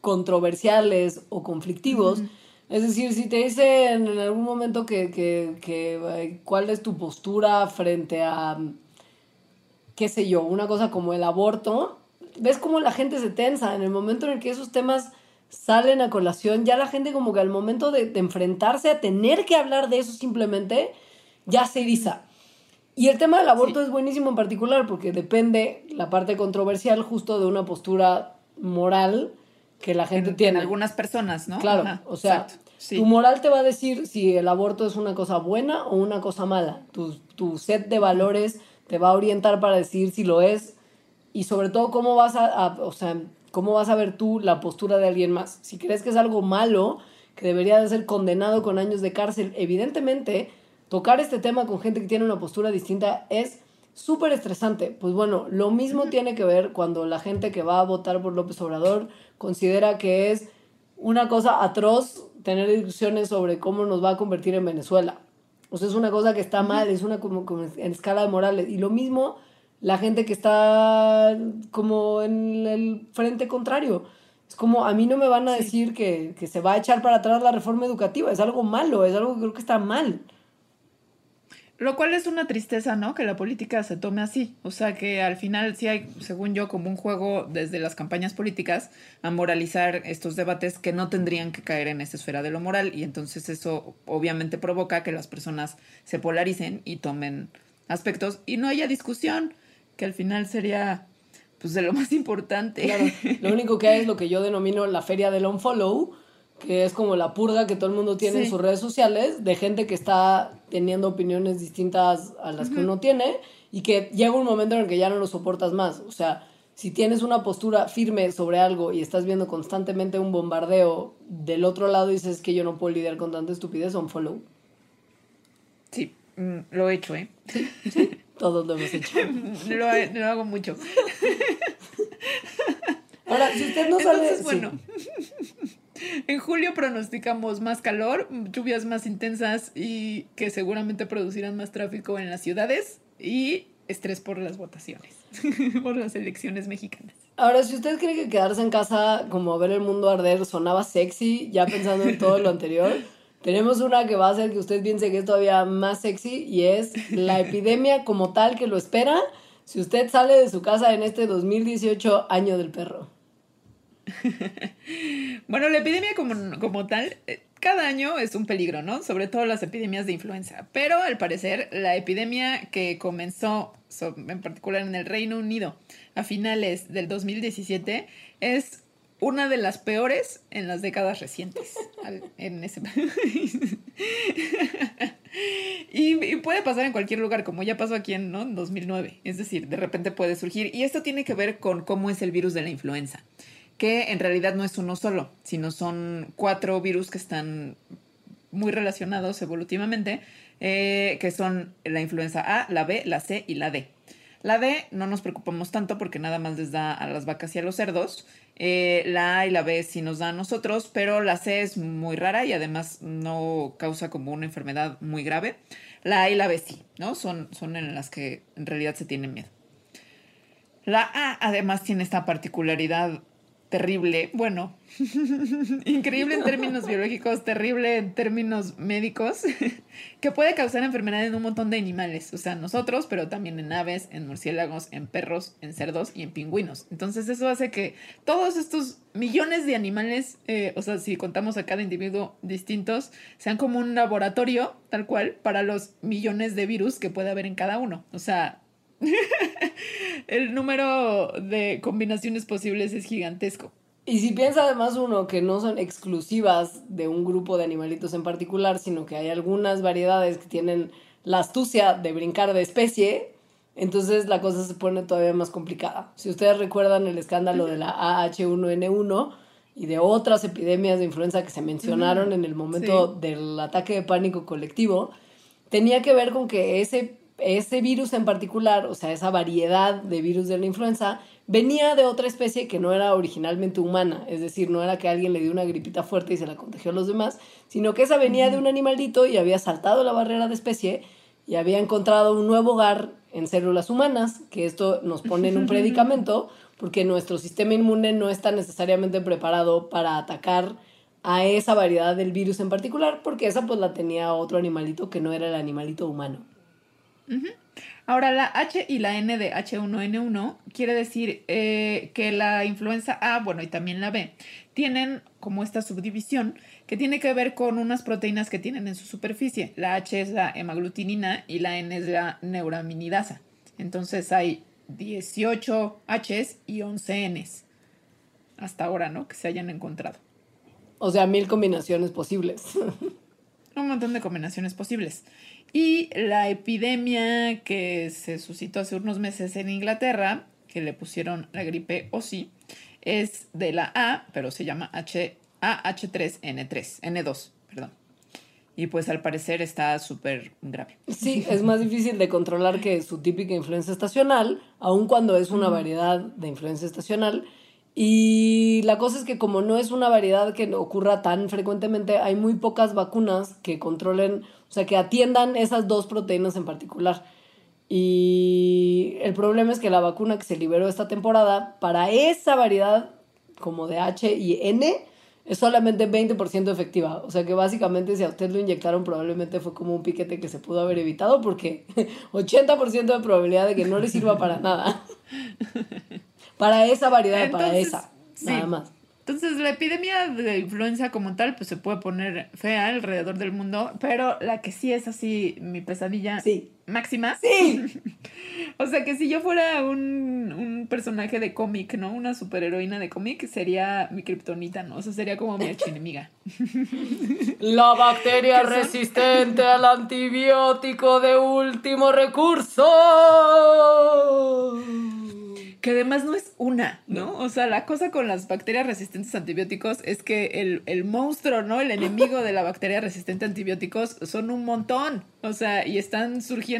controversiales o conflictivos. Es decir, si te dicen en algún momento que, que, que, cuál es tu postura frente a, qué sé yo, una cosa como el aborto, ves cómo la gente se tensa en el momento en el que esos temas salen a colación, ya la gente como que al momento de, de enfrentarse a tener que hablar de eso simplemente, ya se eriza. Y el tema del aborto es buenísimo en particular porque depende la parte controversial justo de una postura moral que la gente tiene. En algunas personas, ¿no? Claro, o sea, tu moral te va a decir si el aborto es una cosa buena o una cosa mala. Tu, tu set de valores te va a orientar para decir si lo es y sobre todo cómo vas a, o sea, cómo vas a ver tú la postura de alguien más. Si crees que es algo malo, que debería de ser condenado con años de cárcel, evidentemente tocar este tema con gente que tiene una postura distinta es súper estresante. Pues bueno, lo mismo tiene que ver cuando la gente que va a votar por López Obrador considera que es una cosa atroz tener discusiones sobre cómo nos va a convertir en Venezuela. O sea, es una cosa que está mal, es una como, en escala de morales. Y lo mismo la gente que está como en el frente contrario. Es como, a mí no me van a decir que, que se va a echar para atrás la reforma educativa. Es algo malo, es algo que creo que está mal. Lo cual es una tristeza, ¿no? Que la política se tome así. O sea, que al final sí hay, según yo, como un juego desde las campañas políticas a moralizar estos debates que no tendrían que caer en esa esfera de lo moral. Y entonces eso obviamente provoca que las personas se polaricen y tomen aspectos y no haya discusión, que al final sería pues de lo más importante. Claro, lo único que hay es lo que yo denomino la feria del on-follow, que es como la purga que todo el mundo tiene en sus redes sociales de gente que está teniendo opiniones distintas a las que uno tiene y que llega un momento en el que ya no lo soportas más. O sea, si tienes una postura firme sobre algo y estás viendo constantemente un bombardeo del otro lado y dices que yo no puedo lidiar con tanta estupidez, un follow. Sí, mm, lo he hecho, ¿eh? Todos lo hemos hecho. <laughs> lo, lo, hago mucho. Ahora, si usted no sabe... Entonces, bueno. En julio pronosticamos más calor, lluvias más intensas y que seguramente producirán más tráfico en las ciudades y estrés por las votaciones, <laughs> por las elecciones mexicanas. Ahora, si usted cree que quedarse en casa como ver el mundo arder sonaba sexy, ya pensando en todo lo anterior, tenemos una que va a hacer que usted piense que es todavía más sexy y es la epidemia como tal que lo espera si usted sale de su casa en este 2018 año del perro. <laughs> bueno, la epidemia como, tal, eh, cada año es un peligro, ¿no? Sobre todo las epidemias de influenza. Pero al parecer, la epidemia que comenzó en particular en el Reino Unido a finales del 2017 es una de las peores en las décadas recientes. en <laughs> y, puede pasar en cualquier lugar, como ya pasó aquí en, ¿no? en 2009. Es decir, de repente puede surgir. Y esto tiene que ver con cómo es el virus de la influenza que en realidad no es uno solo, sino son cuatro virus que están muy relacionados evolutivamente, eh, que son la influenza A, la B, la C y la D. La D no nos preocupamos tanto porque nada más les da a las vacas y a los cerdos. Eh, la A y la B sí nos da a nosotros, pero la C es muy rara y además no causa como una enfermedad muy grave. La A y la B sí, ¿no? Son, son en las que en realidad se tiene miedo. La A además tiene esta particularidad terrible, bueno, <laughs> increíble en términos biológicos, terrible en términos médicos, <laughs> que puede causar enfermedad en un montón de animales, o sea, nosotros, pero también en aves, en murciélagos, en perros, en cerdos y en pingüinos. Entonces eso hace que todos estos millones de animales, eh, o sea, si contamos a cada individuo distintos, sean como un laboratorio, tal cual, para los millones de virus que puede haber en cada uno. O sea, <laughs> el número de combinaciones posibles es gigantesco. Y si piensa además uno que no son exclusivas de un grupo de animalitos en particular, sino que hay algunas variedades que tienen la astucia de brincar de especie, entonces la cosa se pone todavía más complicada. Si ustedes recuerdan el escándalo de la AH1N1 y de otras epidemias de influenza que se mencionaron en el momento del ataque de pánico colectivo, tenía que ver con que ese, ese virus en particular, o sea, esa variedad de virus de la influenza, venía de otra especie que no era originalmente humana, es decir, no era que alguien le dio una gripita fuerte y se la contagió a los demás, sino que esa venía de un animalito y había saltado la barrera de especie y había encontrado un nuevo hogar en células humanas, que esto nos pone en un <laughs> predicamento porque nuestro sistema inmune no está necesariamente preparado para atacar a esa variedad del virus en particular, porque esa pues la tenía otro animalito que no era el animalito humano. Ahora, la H y la N de H1N1 quiere decir eh, que la influenza A, bueno, y también la B, tienen como esta subdivisión que tiene que ver con unas proteínas que tienen en su superficie. La H es la hemaglutinina y la N es la neuraminidasa. Entonces hay 18 Hs y 11 Ns hasta ahora, ¿no? Que se hayan encontrado. O sea, mil combinaciones posibles. <laughs> Un montón de combinaciones posibles. Y la epidemia que se suscitó hace unos meses en Inglaterra, que le pusieron la gripe o sí, es de la A, pero se llama H, AH3N3, N2, perdón. Y pues al parecer está súper grave. Sí, es más difícil de controlar que su típica influencia estacional, aun cuando es una variedad de influencia estacional. Y la cosa es que como no es una variedad que ocurra tan frecuentemente, hay muy pocas vacunas que controlen, o sea, que atiendan esas dos proteínas en particular. Y el problema es que la vacuna que se liberó esta temporada, para esa variedad como de H y N, es solamente 20% efectiva. O sea que básicamente si a usted lo inyectaron probablemente fue como un piquete que se pudo haber evitado porque <laughs> 80% de probabilidad de que no le sirva para nada. <laughs> para esa variedad, para esa. Nada más. Entonces, la epidemia de influenza como tal, pues se puede poner fea alrededor del mundo, pero la que sí es así, mi pesadilla sí. Máxima. Sí. <laughs> o sea, que si yo fuera un, un personaje de cómic, ¿no? Una superheroína de cómic, sería mi kriptonita, ¿no? O sea, sería como mi archienemiga. <laughs> la bacteria resistente al antibiótico de último recurso que además no es una, ¿no? O sea, la cosa con las bacterias resistentes a antibióticos es que el, monstruo, ¿no? El enemigo de la bacteria resistente a antibióticos son un montón. O sea, y están surgiendo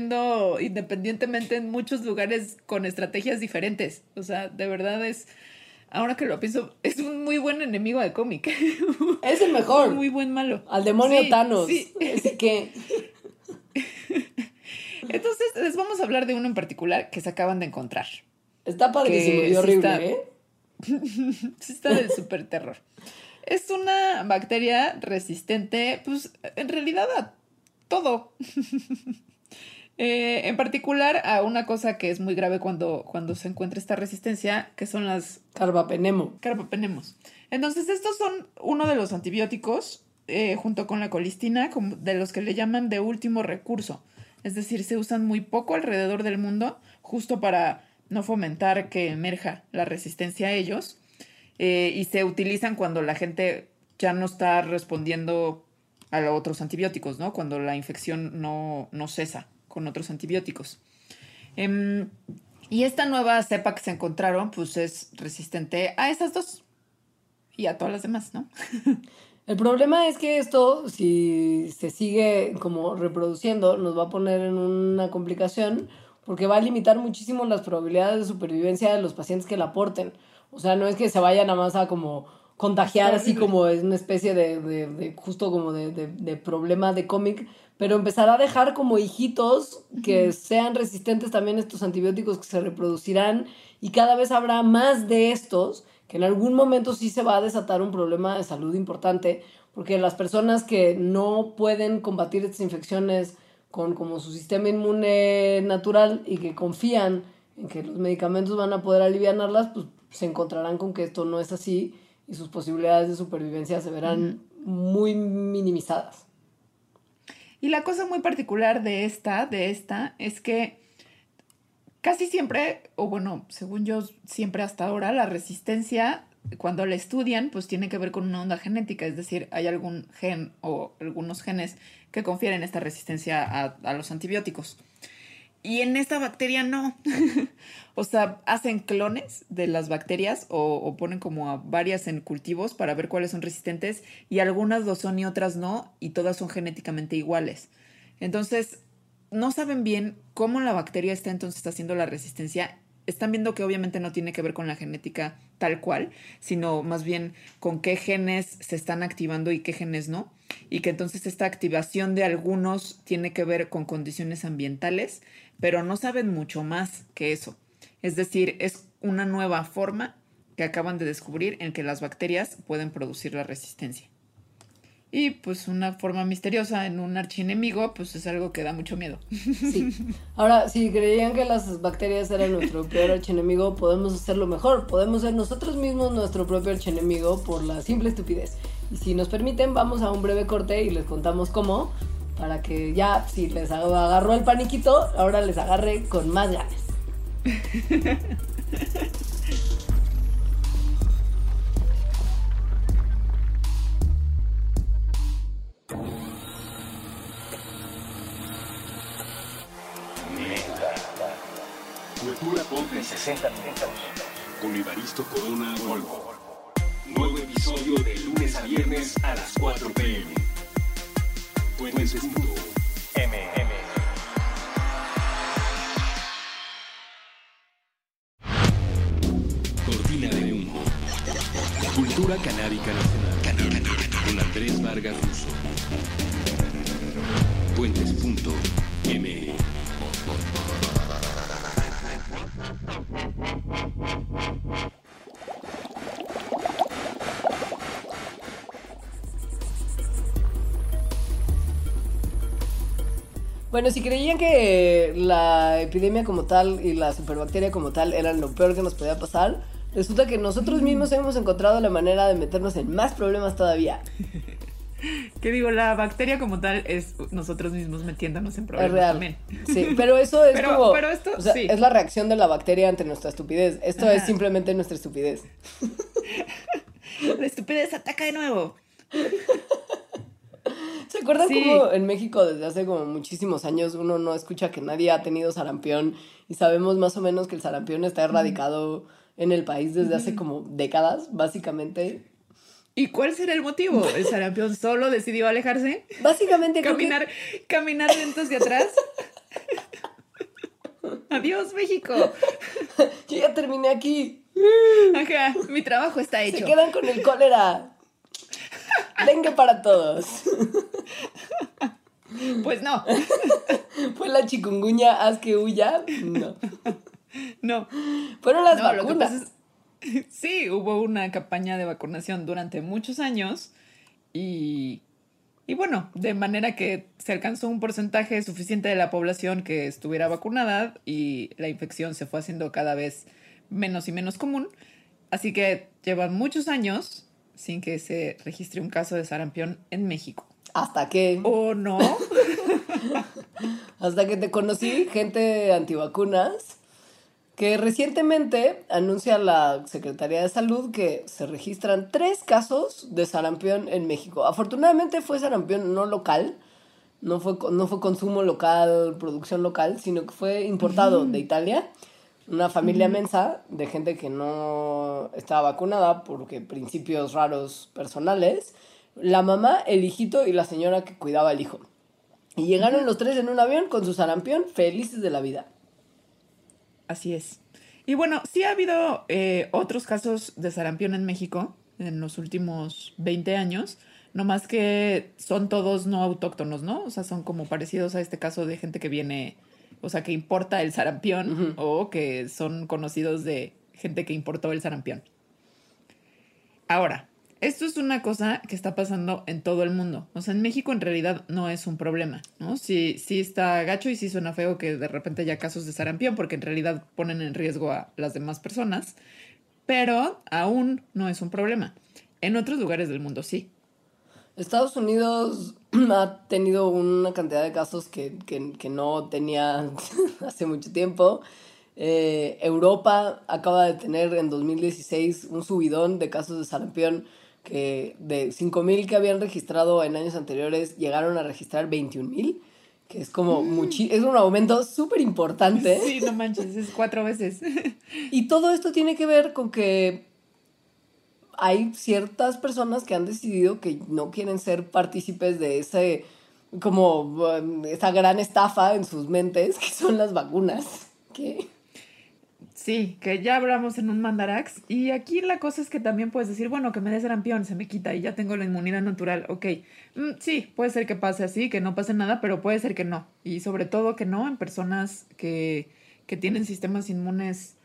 independientemente en muchos lugares con estrategias diferentes. O sea, de verdad es... Ahora que lo pienso, es un muy buen enemigo de cómic. <laughs> Es el mejor. muy buen malo. Al demonio Thanos. Sí. que... <laughs> Entonces, les vamos a hablar de uno en particular que se acaban de encontrar. Está padrísimo y horrible, está, ¿eh? <laughs> sí está del super terror. Es una bacteria resistente, pues, en realidad a todo. Eh, en particular a una cosa que es muy grave cuando, cuando se encuentra esta resistencia, que son las... Carbapenemo. Carbapenemos. Entonces, estos son uno de los antibióticos, eh, junto con la colistina, de los que le llaman de último recurso. Es decir, se usan muy poco alrededor del mundo, justo para no fomentar que emerja la resistencia a ellos. Eh, y se utilizan cuando la gente ya no está respondiendo a los otros antibióticos, ¿no? Cuando la infección no, cesa con otros antibióticos. Em, y esta nueva cepa que se encontraron, pues es resistente a esas dos y a todas las demás, ¿no? <laughs> El problema es que esto, si se sigue como reproduciendo, nos va a poner en una complicación porque va a limitar muchísimo las probabilidades de supervivencia de los pacientes que la aporten. O sea, no es que se vayan a más a como contagiar así como es una especie de, de, justo como de, de, problema de cómic, pero empezar a dejar como hijitos que sean resistentes también a estos antibióticos que se reproducirán y cada vez habrá más de estos que en algún momento sí se va a desatar un problema de salud importante, porque las personas que no pueden combatir estas infecciones con como su sistema inmune natural y que confían en que los medicamentos van a poder aliviarlas, pues se encontrarán con que esto no es así y sus posibilidades de supervivencia se verán muy minimizadas. Y la cosa muy particular de esta, de esta, es que casi siempre, o bueno, según yo, siempre hasta ahora, la resistencia, cuando la estudian, pues tiene que ver con una onda genética, es decir, hay algún gen o algunos genes que confieren esta resistencia a, a los antibióticos. Y en esta bacteria no. <laughs> o sea, hacen clones de las bacterias o, o, ponen como a varias en cultivos para ver cuáles son resistentes y algunas lo son y otras no y todas son genéticamente iguales. Entonces, no saben bien cómo la bacteria está entonces haciendo la resistencia. Están viendo que obviamente no tiene que ver con la genética tal cual, sino más bien con qué genes se están activando y qué genes no. Y que entonces esta activación de algunos tiene que ver con condiciones ambientales pero no saben mucho más que eso. Es decir, es una nueva forma que acaban de descubrir en que las bacterias pueden producir la resistencia. Y pues una forma misteriosa en un archienemigo, pues es algo que da mucho miedo. <laughs> Sí. Ahora, si creían que las bacterias eran nuestro peor archienemigo, podemos hacerlo mejor. Podemos ser nosotros mismos nuestro propio archienemigo por la simple estupidez. Y si nos permiten, vamos a un breve corte y les contamos cómo para que ya, si les agarró el paniquito, ahora les agarre con más ganas. Cultura Pop en 60 minutos. Con Evaristo Corona Volvo. Nuevo episodio de lunes a viernes a las 4 pm. Cortina de humo. Cultura canábica nacional. Con Andrés Vargas Russo. Puentes.me. Bueno, si creían que la epidemia como tal y la superbacteria como tal eran lo peor que nos podía pasar, resulta que nosotros mismos hemos encontrado la manera de meternos en más problemas todavía. <laughs> ¿Qué digo? La bacteria como tal es nosotros mismos metiéndonos en problemas es real. también. Sí, <laughs> pero eso es Pero- como... pero esto, o sea, sí. es la reacción de la bacteria ante nuestra estupidez. Esto es simplemente nuestra estupidez. <laughs> La estupidez ataca de nuevo. ¿Se acuerdan Sí. cómo en México desde hace como muchísimos años uno no escucha que nadie ha tenido sarampión y sabemos más o menos que el sarampión está erradicado en el país desde hace como décadas, básicamente? ¿Y cuál será el motivo? ¿El sarampión <laughs> solo decidió alejarse? Básicamente creo que- Caminar, caminar lento hacia atrás. <laughs> Adiós, México. yo ya terminé aquí. Ajá, mi trabajo está Se hecho. quedan con el cólera. Dengue para todos. Pues no, ¿Fue la chikungunya haz que huya? No. no. Fueron las No, vacunas. es- sí, hubo una campaña de vacunación durante muchos años y, y bueno, de manera que se alcanzó un porcentaje suficiente de la población que estuviera vacunada y la infección se fue haciendo cada vez menos y menos común. Así que llevan muchos años sin que se registre un caso de sarampión en México. Hasta que, ¿O no? <laughs> hasta que te conocí, gente antivacunas, que recientemente anuncia la Secretaría de Salud que se registran tres casos de sarampión en México. Afortunadamente fue sarampión no local, no fue, no fue consumo local, producción local, sino que fue importado de Italia. Una familia mensa de gente que no estaba vacunada porque principios raros personales. La mamá, el hijito y la señora que cuidaba al hijo. Y llegaron los tres en un avión con su sarampión, felices de la vida. Así es. Y bueno, sí ha habido eh, otros casos de sarampión en México en los últimos 20 años, no más que son todos no autóctonos, ¿no? O sea, son como parecidos a este caso de gente que viene, o sea, que importa el sarampión o que son conocidos de gente que importó el sarampión. Ahora, esto es una cosa que está pasando en todo el mundo. O sea, en México en realidad no es un problema, ¿no? Sí, sí está gacho y sí suena feo que de repente haya casos de sarampión porque en realidad ponen en riesgo a las demás personas, pero aún no es un problema. En otros lugares del mundo sí. Estados Unidos <clears throat> ha tenido una cantidad de casos que, que- que no tenía <laughs> hace mucho tiempo. Eh, Europa acaba de tener en 2016 un subidón de casos de sarampión que de 5.000 que habían registrado en años anteriores llegaron a registrar 21.000, que es como muchi es un aumento súper importante. Sí, no manches, es cuatro veces. <laughs> Y todo esto tiene que ver con que hay ciertas personas que han decidido que no quieren ser partícipes de ese como um, esa gran estafa en sus mentes <laughs> que son las vacunas. Sí, que ya hablamos en un mandarax. Y aquí la cosa es que también puedes decir, bueno, que me des sarampión, se me quita y ya tengo la inmunidad natural. Ok, mm, sí, puede ser que pase así, que no pase nada, pero puede ser que no. Y sobre todo que no en personas que, que tienen sistemas inmunes,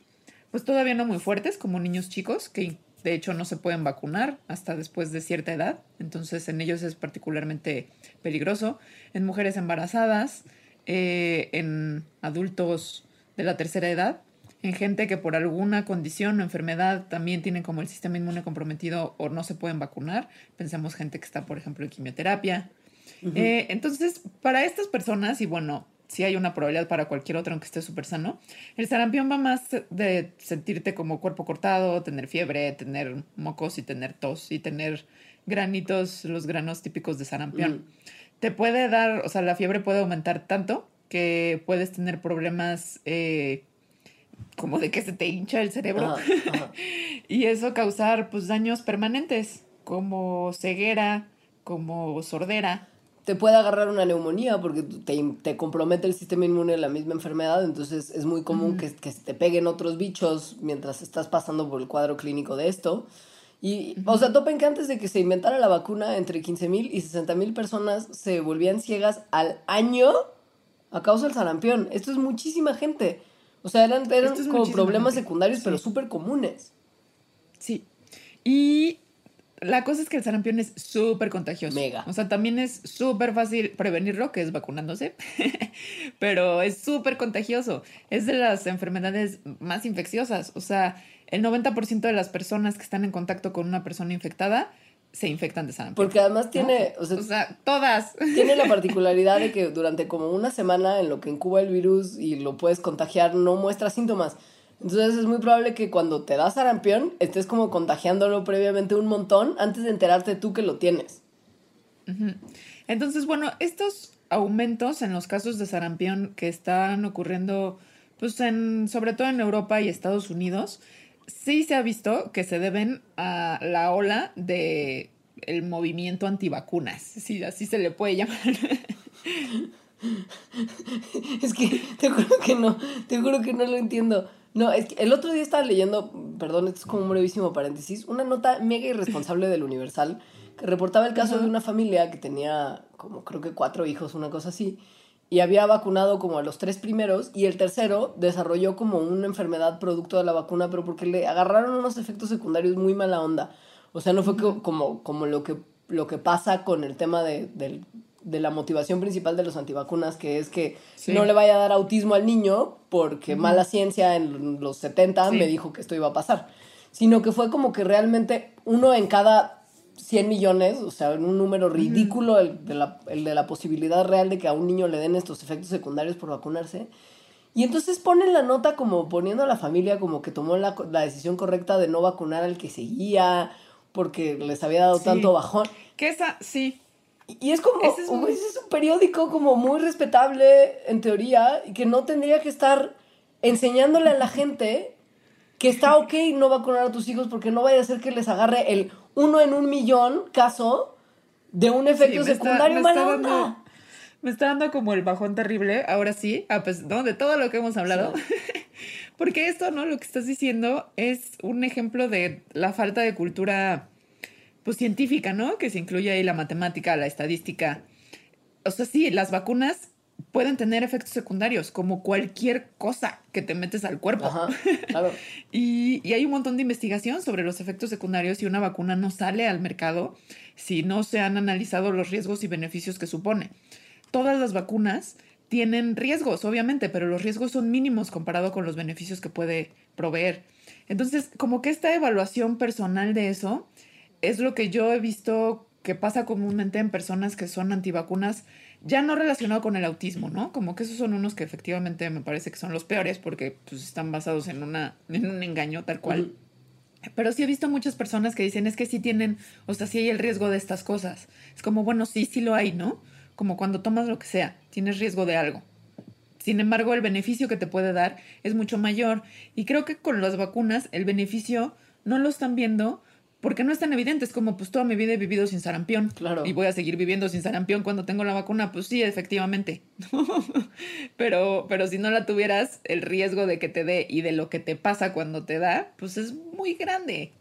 pues todavía no muy fuertes, como niños chicos, que de hecho no se pueden vacunar hasta después de cierta edad. Entonces en ellos es particularmente peligroso. En mujeres embarazadas, eh, en adultos de la tercera edad en gente que por alguna condición o enfermedad también tienen como el sistema inmune comprometido o no se pueden vacunar. Pensemos gente que está, por ejemplo, en quimioterapia. Eh, entonces, para estas personas, y bueno, si hay una probabilidad para cualquier otro, aunque esté súper sano, el sarampión va más de sentirte como cuerpo cortado, tener fiebre, tener mocos y tener tos y tener granitos, los granos típicos de sarampión. Te puede dar, o sea, la fiebre puede aumentar tanto que puedes tener problemas eh, como de que se te hincha el cerebro <laughs> y eso causar pues daños permanentes como ceguera, como sordera. Te puede agarrar una neumonía porque te, te compromete el sistema inmune de la misma enfermedad, entonces es muy común que, que te peguen otros bichos mientras estás pasando por el cuadro clínico de esto. Y, o sea, topen que antes de que se inventara la vacuna, entre 15 mil y 60 mil personas se volvían ciegas al año a causa del sarampión. Esto es muchísima gente. O sea, eran, eran como problemas secundarios, pero súper comunes. Sí. Y la cosa es que el sarampión es súper contagioso. Mega. O sea, también es súper fácil prevenirlo, que es vacunándose, <laughs> pero es súper contagioso. Es de las enfermedades más infecciosas. O sea, el 90% de las personas que están en contacto con una persona infectada se infectan de sarampión. Porque además tiene, o, sea, todas. Tiene la <laughs> particularidad de que durante como una semana en lo que incuba el virus y lo puedes contagiar no muestra síntomas. Entonces es muy probable que cuando te da sarampión estés como contagiándolo previamente un montón antes de enterarte tú que lo tienes. Entonces, bueno, estos aumentos en los casos de sarampión que están ocurriendo, pues en, sobre todo en Europa y Estados Unidos, sí se ha visto que se deben a la ola de el movimiento antivacunas, si así se le puede llamar. <laughs> es que que no, te juro que no lo entiendo. No, es que el otro día estaba leyendo, perdón, esto es como un brevísimo paréntesis, una nota mega irresponsable del Universal que reportaba el caso de una familia que tenía como creo que cuatro hijos, una cosa así, y había vacunado como a los tres primeros y el tercero desarrolló como una enfermedad producto de la vacuna, pero porque le agarraron unos efectos secundarios muy mala onda. O sea, no fue como, como lo, que, lo que pasa con el tema de, la motivación principal de los antivacunas, que es que no le vaya a dar autismo al niño porque mala ciencia en los 70 me dijo que esto iba a pasar, sino que fue como que realmente uno en cada 100 millones, o sea, un número ridículo el, de la, el de la posibilidad real de que a un niño le den estos efectos secundarios por vacunarse. Y entonces ponen la nota como poniendo a la familia como que tomó la, la decisión correcta de no vacunar al que seguía porque les había dado tanto bajón. Que esa, sí. Y es como, es, un periódico como muy respetable en teoría y que no tendría que estar enseñándole a la gente que está ok no vacunar a tus hijos porque no vaya a ser que les agarre el uno en un millón caso de un efecto secundario me está, dando, me está dando como el bajón terrible, ahora sí, a de todo lo que hemos hablado. <laughs> porque esto, ¿no? Lo que estás diciendo es un ejemplo de la falta de cultura pues científica, ¿no? Que se incluye ahí la matemática, la estadística. O sea, sí, las vacunas pueden tener efectos secundarios, como cualquier cosa que te metes al cuerpo. <laughs> claro. y, y, hay un montón de investigación sobre los efectos secundarios y una vacuna no sale al mercado si no se han analizado los riesgos y beneficios que supone. Todas las vacunas tienen riesgos, obviamente, pero los riesgos son mínimos comparado con los beneficios que puede proveer. Entonces, como que esta evaluación personal de eso es lo que yo he visto que pasa comúnmente en personas que son antivacunas ya no relacionado con el autismo, ¿no? Como que esos son unos que efectivamente me parece que son los peores porque pues, están basados en, una, en un engaño tal cual. Pero sí he visto muchas personas que dicen es que sí tienen, o sea, sí hay el riesgo de estas cosas. Es como, bueno, sí, sí lo hay, ¿no? Como cuando tomas lo que sea, tienes riesgo de algo. Sin embargo, el beneficio que te puede dar es mucho mayor. Y creo que con las vacunas el beneficio no lo están viendo porque no es tan evidente. Es como, pues toda mi vida he vivido sin sarampión. Claro. Y voy a seguir viviendo sin sarampión cuando tengo la vacuna. Pues sí, efectivamente. <laughs> pero, pero si no la tuvieras, el riesgo de que te dé y de lo que te pasa cuando te da, pues es muy grande.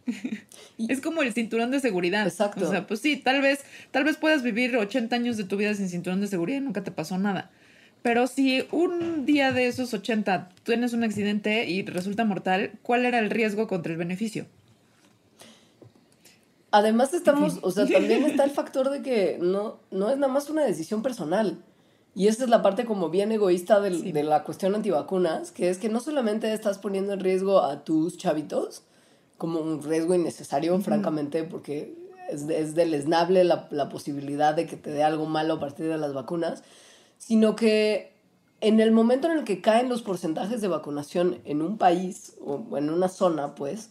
es como el cinturón de seguridad. Exacto. O sea, pues sí, tal vez, tal vez puedas vivir 80 años de tu vida sin cinturón de seguridad y nunca te pasó nada. Pero si un día de esos 80 tienes un accidente y resulta mortal, ¿cuál era el riesgo contra el beneficio? Además estamos, <laughs> o sea, también está el factor de que no, no es nada más una decisión personal. Y esa es la parte como bien egoísta del- Sí. de la cuestión antivacunas, que es que no solamente estás poniendo en riesgo a tus chavitos, como un riesgo innecesario, francamente, porque es, es deleznable la, la posibilidad de que te dé algo malo a partir de las vacunas, sino que en el momento en el que caen los porcentajes de vacunación en un país o en una zona, pues,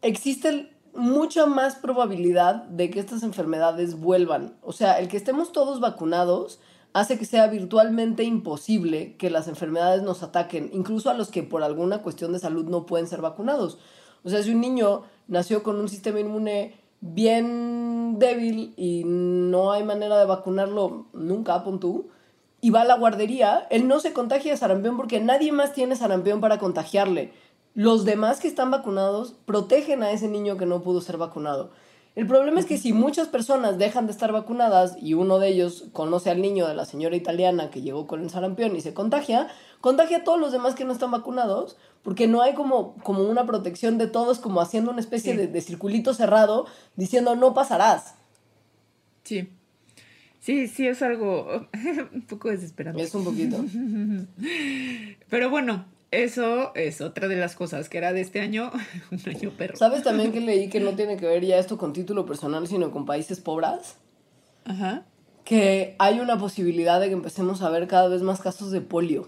existe mucha más probabilidad de que estas enfermedades vuelvan. O sea, el que estemos todos vacunados hace que sea virtualmente imposible que las enfermedades nos ataquen, incluso a los que por alguna cuestión de salud no pueden ser vacunados. O sea, si un niño nació con un sistema inmune bien débil y no hay manera de vacunarlo nunca, pon tú, y va a la guardería, él no se contagia de sarampión porque nadie más tiene sarampión para contagiarle. Los demás que están vacunados protegen a ese niño que no pudo ser vacunado. El problema es que si muchas personas dejan de estar vacunadas y uno de ellos conoce al niño de la señora italiana que llegó con el sarampión y se contagia, contagia a todos los demás que no están vacunados, porque no hay como, como una protección de todos, como haciendo una especie Sí. de, de circulito cerrado, diciendo no pasarás. Sí. Sí, sí, es algo <laughs> un poco desesperante. Es un poquito. <laughs> Pero bueno, eso es otra de las cosas que era de este año, <laughs> un año perro. ¿Sabes también que leí que no tiene que ver ya esto con título personal, sino con países pobres? Ajá. que hay una posibilidad de que empecemos a ver cada vez más casos de polio.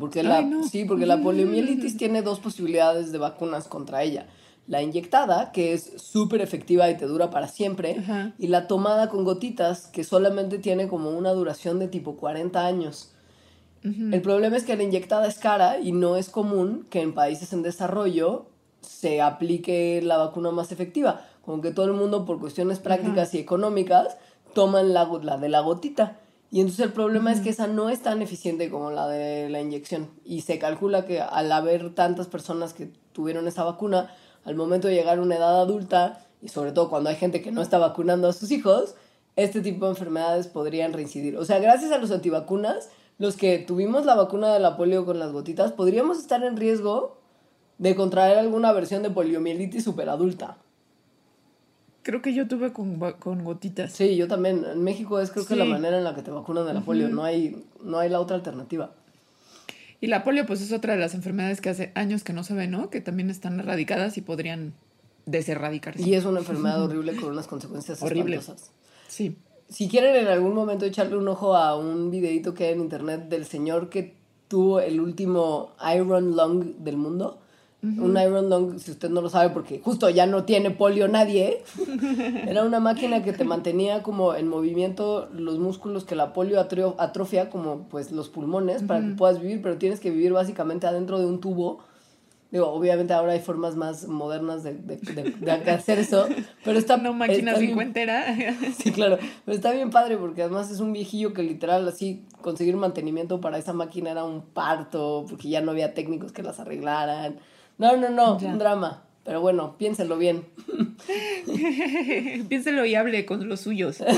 Porque la, no. Sí, porque la poliomielitis tiene dos posibilidades de vacunas contra ella. La inyectada, que es súper efectiva y te dura para siempre, Ajá. y la tomada con gotitas, que solamente tiene como una duración de tipo 40 años. El problema es que la inyectada es cara y no es común que en países en desarrollo se aplique la vacuna más efectiva. Como que todo el mundo, por cuestiones prácticas y económicas, toman la, de la gotita. Y entonces el problema es que esa no es tan eficiente como la de la inyección. Y se calcula que al haber tantas personas que tuvieron esa vacuna, al momento de llegar a una edad adulta, y sobre todo cuando hay gente que no está vacunando a sus hijos, este tipo de enfermedades podrían reincidir. O sea, gracias a los antivacunas, los que tuvimos la vacuna de la polio con las gotitas, podríamos estar en riesgo de contraer alguna versión de poliomielitis superadulta. Creo que yo tuve con, con gotitas. Sí, yo también. En México es creo que Sí. la manera en la que te vacunan de la polio. No hay, no hay la otra alternativa. Y la polio, pues es otra de las enfermedades que hace años que no se ve, ¿no? Que también están erradicadas y podrían deserradicarse. Y es una enfermedad <laughs> horrible con unas consecuencias Horrible. espantosas. Sí. Si quieren en algún momento echarle un ojo a un videito que hay en internet del señor que tuvo el último Iron Lung del mundo. Un Iron Lung, si usted no lo sabe, porque justo ya no tiene polio nadie, <laughs> era una máquina que te mantenía como en movimiento los músculos que la polio atro- atrofia, como pues los pulmones, para que puedas vivir, pero tienes que vivir básicamente adentro de un tubo. Digo, obviamente ahora hay formas más modernas de, de- de- de hacer eso, pero está... Una máquina cincuentera. <laughs> Sí, claro. Pero está bien padre porque además es un viejillo que literal así conseguir mantenimiento para esa máquina era un parto porque ya no había técnicos que las arreglaran. No, no, no, Ya. un drama. Pero bueno, piénselo bien. <laughs> Piénselo y hable con los suyos. <laughs>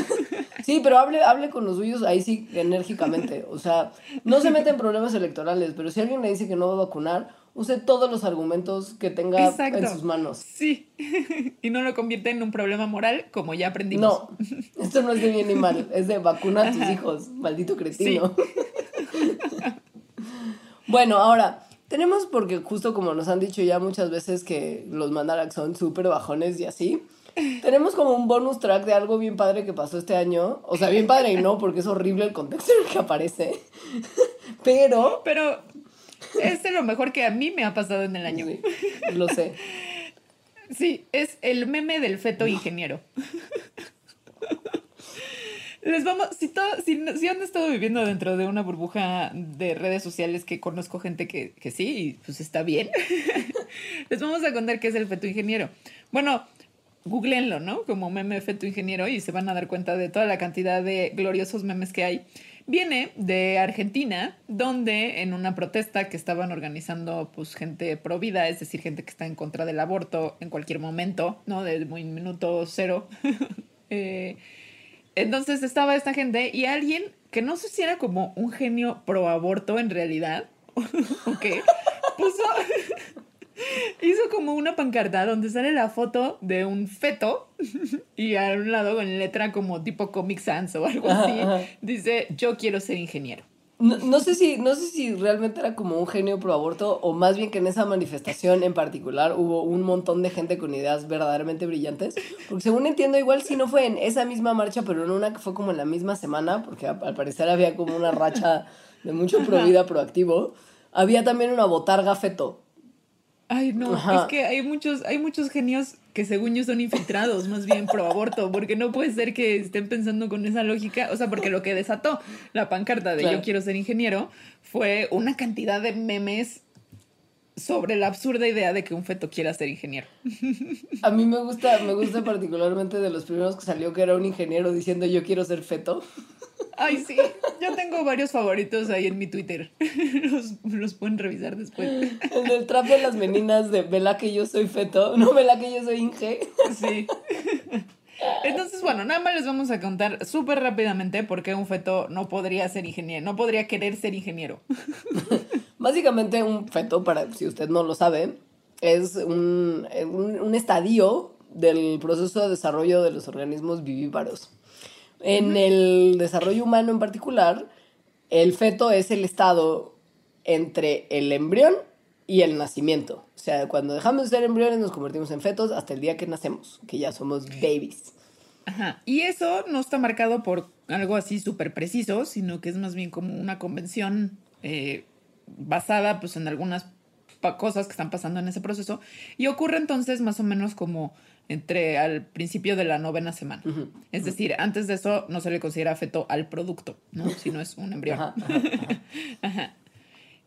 Sí, pero hable, hable con los suyos ahí sí enérgicamente. O sea, no se mete en problemas electorales, pero si alguien le dice que no va a vacunar, use todos los argumentos que tenga Exacto. en sus manos. Sí. <laughs> y no lo convierte en un problema moral, como ya aprendimos. No, esto no es de bien ni mal, es de vacuna a tus hijos, maldito cretino. <laughs> <laughs> bueno, ahora, tenemos, porque justo como nos han dicho ya muchas veces que los Mandarax son súper bajones y así, Tenemos como un bonus track de algo bien padre que pasó este año. O sea, bien padre y no, porque es horrible el contexto en el que aparece. Pero. Pero es lo mejor que a mí me ha pasado en el año. Sí, lo sé. Sí, es el meme del feto ingeniero. Les vamos, si, todo, si, si, han estado viviendo dentro de una burbuja de redes sociales que conozco gente que, que sí, pues está bien, <laughs> les vamos a contar qué es el feto ingeniero. Bueno, googleenlo, ¿no? Como meme feto ingeniero y se van a dar cuenta de toda la cantidad de gloriosos memes que hay. Viene de Argentina, donde en una protesta que estaban organizando pues gente pro vida, es decir, gente que está en contra del aborto en cualquier momento, ¿no? De muy minuto cero. <laughs> eh, entonces estaba esta gente y alguien que no sé si era como un genio pro aborto en realidad, <laughs> o qué, puso, <laughs> hizo como una pancarta donde sale la foto de un feto <laughs> y a un lado en letra como tipo Comic Sans o algo así, dice yo quiero ser ingeniero. No, no, sé si, no sé si realmente era como un genio pro aborto o más bien que en esa manifestación en particular hubo un montón de gente con ideas verdaderamente brillantes. Porque según entiendo, igual si no fue en esa misma marcha, pero en una que fue como en la misma semana, porque al parecer había como una racha de mucho pro vida proactivo, había también una botarga feto. Ay, no, Ajá. es que hay muchos, hay muchos genios que según yo son infiltrados, más bien pro aborto, porque no puede ser que estén pensando con esa lógica, o sea, porque lo que desató la pancarta de claro. yo quiero ser ingeniero fue una cantidad de memes sobre la absurda idea de que un feto quiera ser ingeniero. <laughs> A mí me gusta, me gusta particularmente de los primeros que salió que era un ingeniero diciendo yo quiero ser feto. Ay, sí, yo tengo varios favoritos ahí en mi Twitter. <laughs> Los, los pueden revisar después. En el trap de las meninas de vela que yo soy feto, no vela que yo soy Inge. Sí. Entonces, bueno, nada más les vamos a contar súper rápidamente por qué un feto no podría ser ingeniero, no podría querer ser ingeniero. <laughs> Básicamente un feto, para si usted no lo sabe, es un, un, un estadio del proceso de desarrollo de los organismos vivíparos. En el desarrollo humano en particular, el feto es el estado entre el embrión y el nacimiento. O sea, cuando dejamos de ser embriones nos convertimos en fetos hasta el día que nacemos, que ya somos babies. Ajá. Y eso no está marcado por algo así súper preciso, sino que es más bien como una convención eh, basada pues, en algunas cosas que están pasando en ese proceso. Y ocurre entonces más o menos como entre al principio de la novena semana. Uh -huh. Es decir, antes de eso no se le considera feto al producto, ¿no? Si no es un embrión. Ajá, ajá, <laughs> ajá.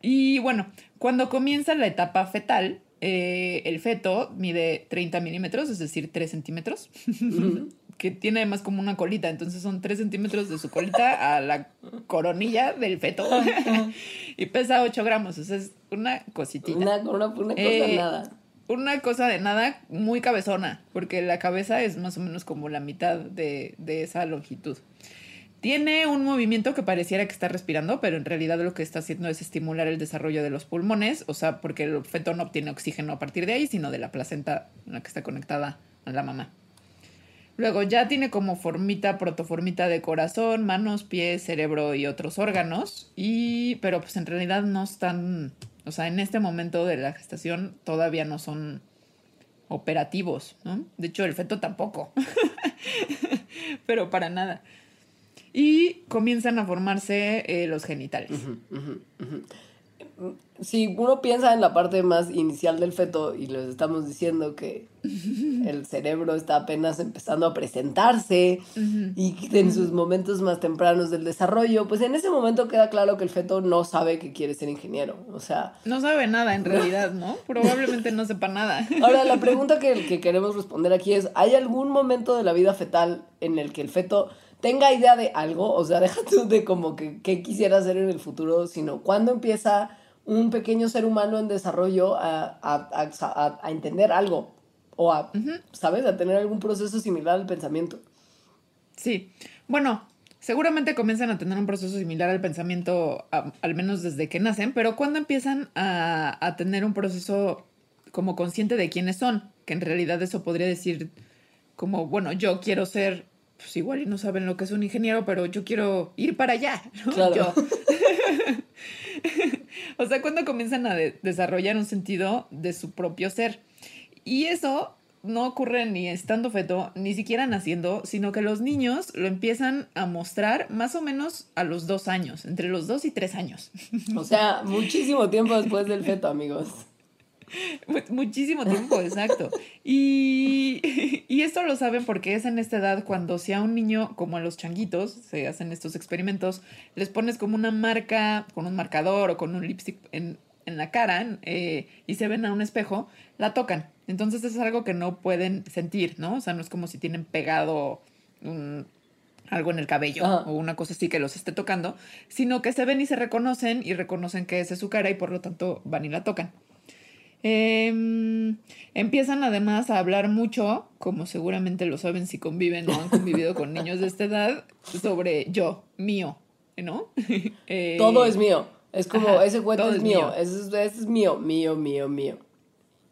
Y bueno, cuando comienza la etapa fetal, eh, el feto mide 30 milímetros, es decir, 3 centímetros, uh -huh. Que tiene además como una colita, entonces son 3 centímetros de su colita a la coronilla del feto <laughs> y pesa 8 gramos, o sea, es una cositita. Una, una, una cosa eh, nada una cosa de nada muy cabezona, porque la cabeza es más o menos como la mitad de, de, esa longitud. Tiene un movimiento que pareciera que está respirando, pero en realidad lo que está haciendo es estimular el desarrollo de los pulmones, o sea, porque el feto no obtiene oxígeno a partir de ahí, sino de la placenta en la que está conectada a la mamá. Luego ya tiene como formita, protoformita de corazón, manos, pies, cerebro y otros órganos, y, pero pues en realidad no están o sea, en este momento de la gestación todavía no son operativos, ¿no? De hecho, el feto tampoco. <laughs> Pero para nada. Y comienzan a formarse eh, los genitales. Si uno piensa en la parte más inicial del feto y les estamos diciendo que <laughs> el cerebro está apenas empezando a presentarse uh -huh. y en sus momentos más tempranos del desarrollo, pues en ese momento queda claro que el feto no sabe que quiere ser ingeniero. O sea... No sabe nada en realidad, ¿no? <laughs> Probablemente no sepa nada. Ahora, la pregunta que, <laughs> que queremos responder aquí es, ¿hay algún momento de la vida fetal en el que el feto tenga idea de algo? O sea, deja tú de como que qué quisiera hacer en el futuro, sino cuándo empieza un pequeño ser humano en desarrollo a, a, a, a entender algo o a, uh -huh. ¿sabes?, a tener algún proceso similar al pensamiento. Sí, bueno, seguramente comienzan a tener un proceso similar al pensamiento, al menos desde que nacen, pero cuando empiezan a, tener un proceso como consciente de quiénes son, que en realidad eso podría decir como, bueno, yo quiero ser, pues igual y no saben lo que es un ingeniero, pero yo quiero ir para allá, ¿no? Claro. Yo. <laughs> <laughs> o sea, cuando comienzan a de desarrollar un sentido de su propio ser. Y eso no ocurre ni estando feto, ni siquiera naciendo, sino que los niños lo empiezan a mostrar más o menos a los dos años, entre los dos y tres años. O sea, muchísimo tiempo después del feto, amigos. Muchísimo tiempo, exacto. Y, <laughs> y, esto lo saben porque es en esta edad cuando si a un niño, como a los changuitos, se hacen estos experimentos, les pones como una marca, con un marcador o con un lipstick en, en la cara eh, y se ven a un espejo, la tocan. Entonces es algo que no pueden sentir, ¿no? O sea, no es como si tienen pegado algo en el cabello o una cosa así que los esté tocando, sino que se ven y se reconocen y reconocen que esa es su cara y por lo tanto van y la tocan. Em, empiezan además a hablar mucho, como seguramente lo saben si conviven o han convivido con niños de esta edad, sobre yo, mío, ¿no? <laughs> Eh, Todo es mío. Es como, ese cuento es, mío, Ese, es mío, mío, mío, mío.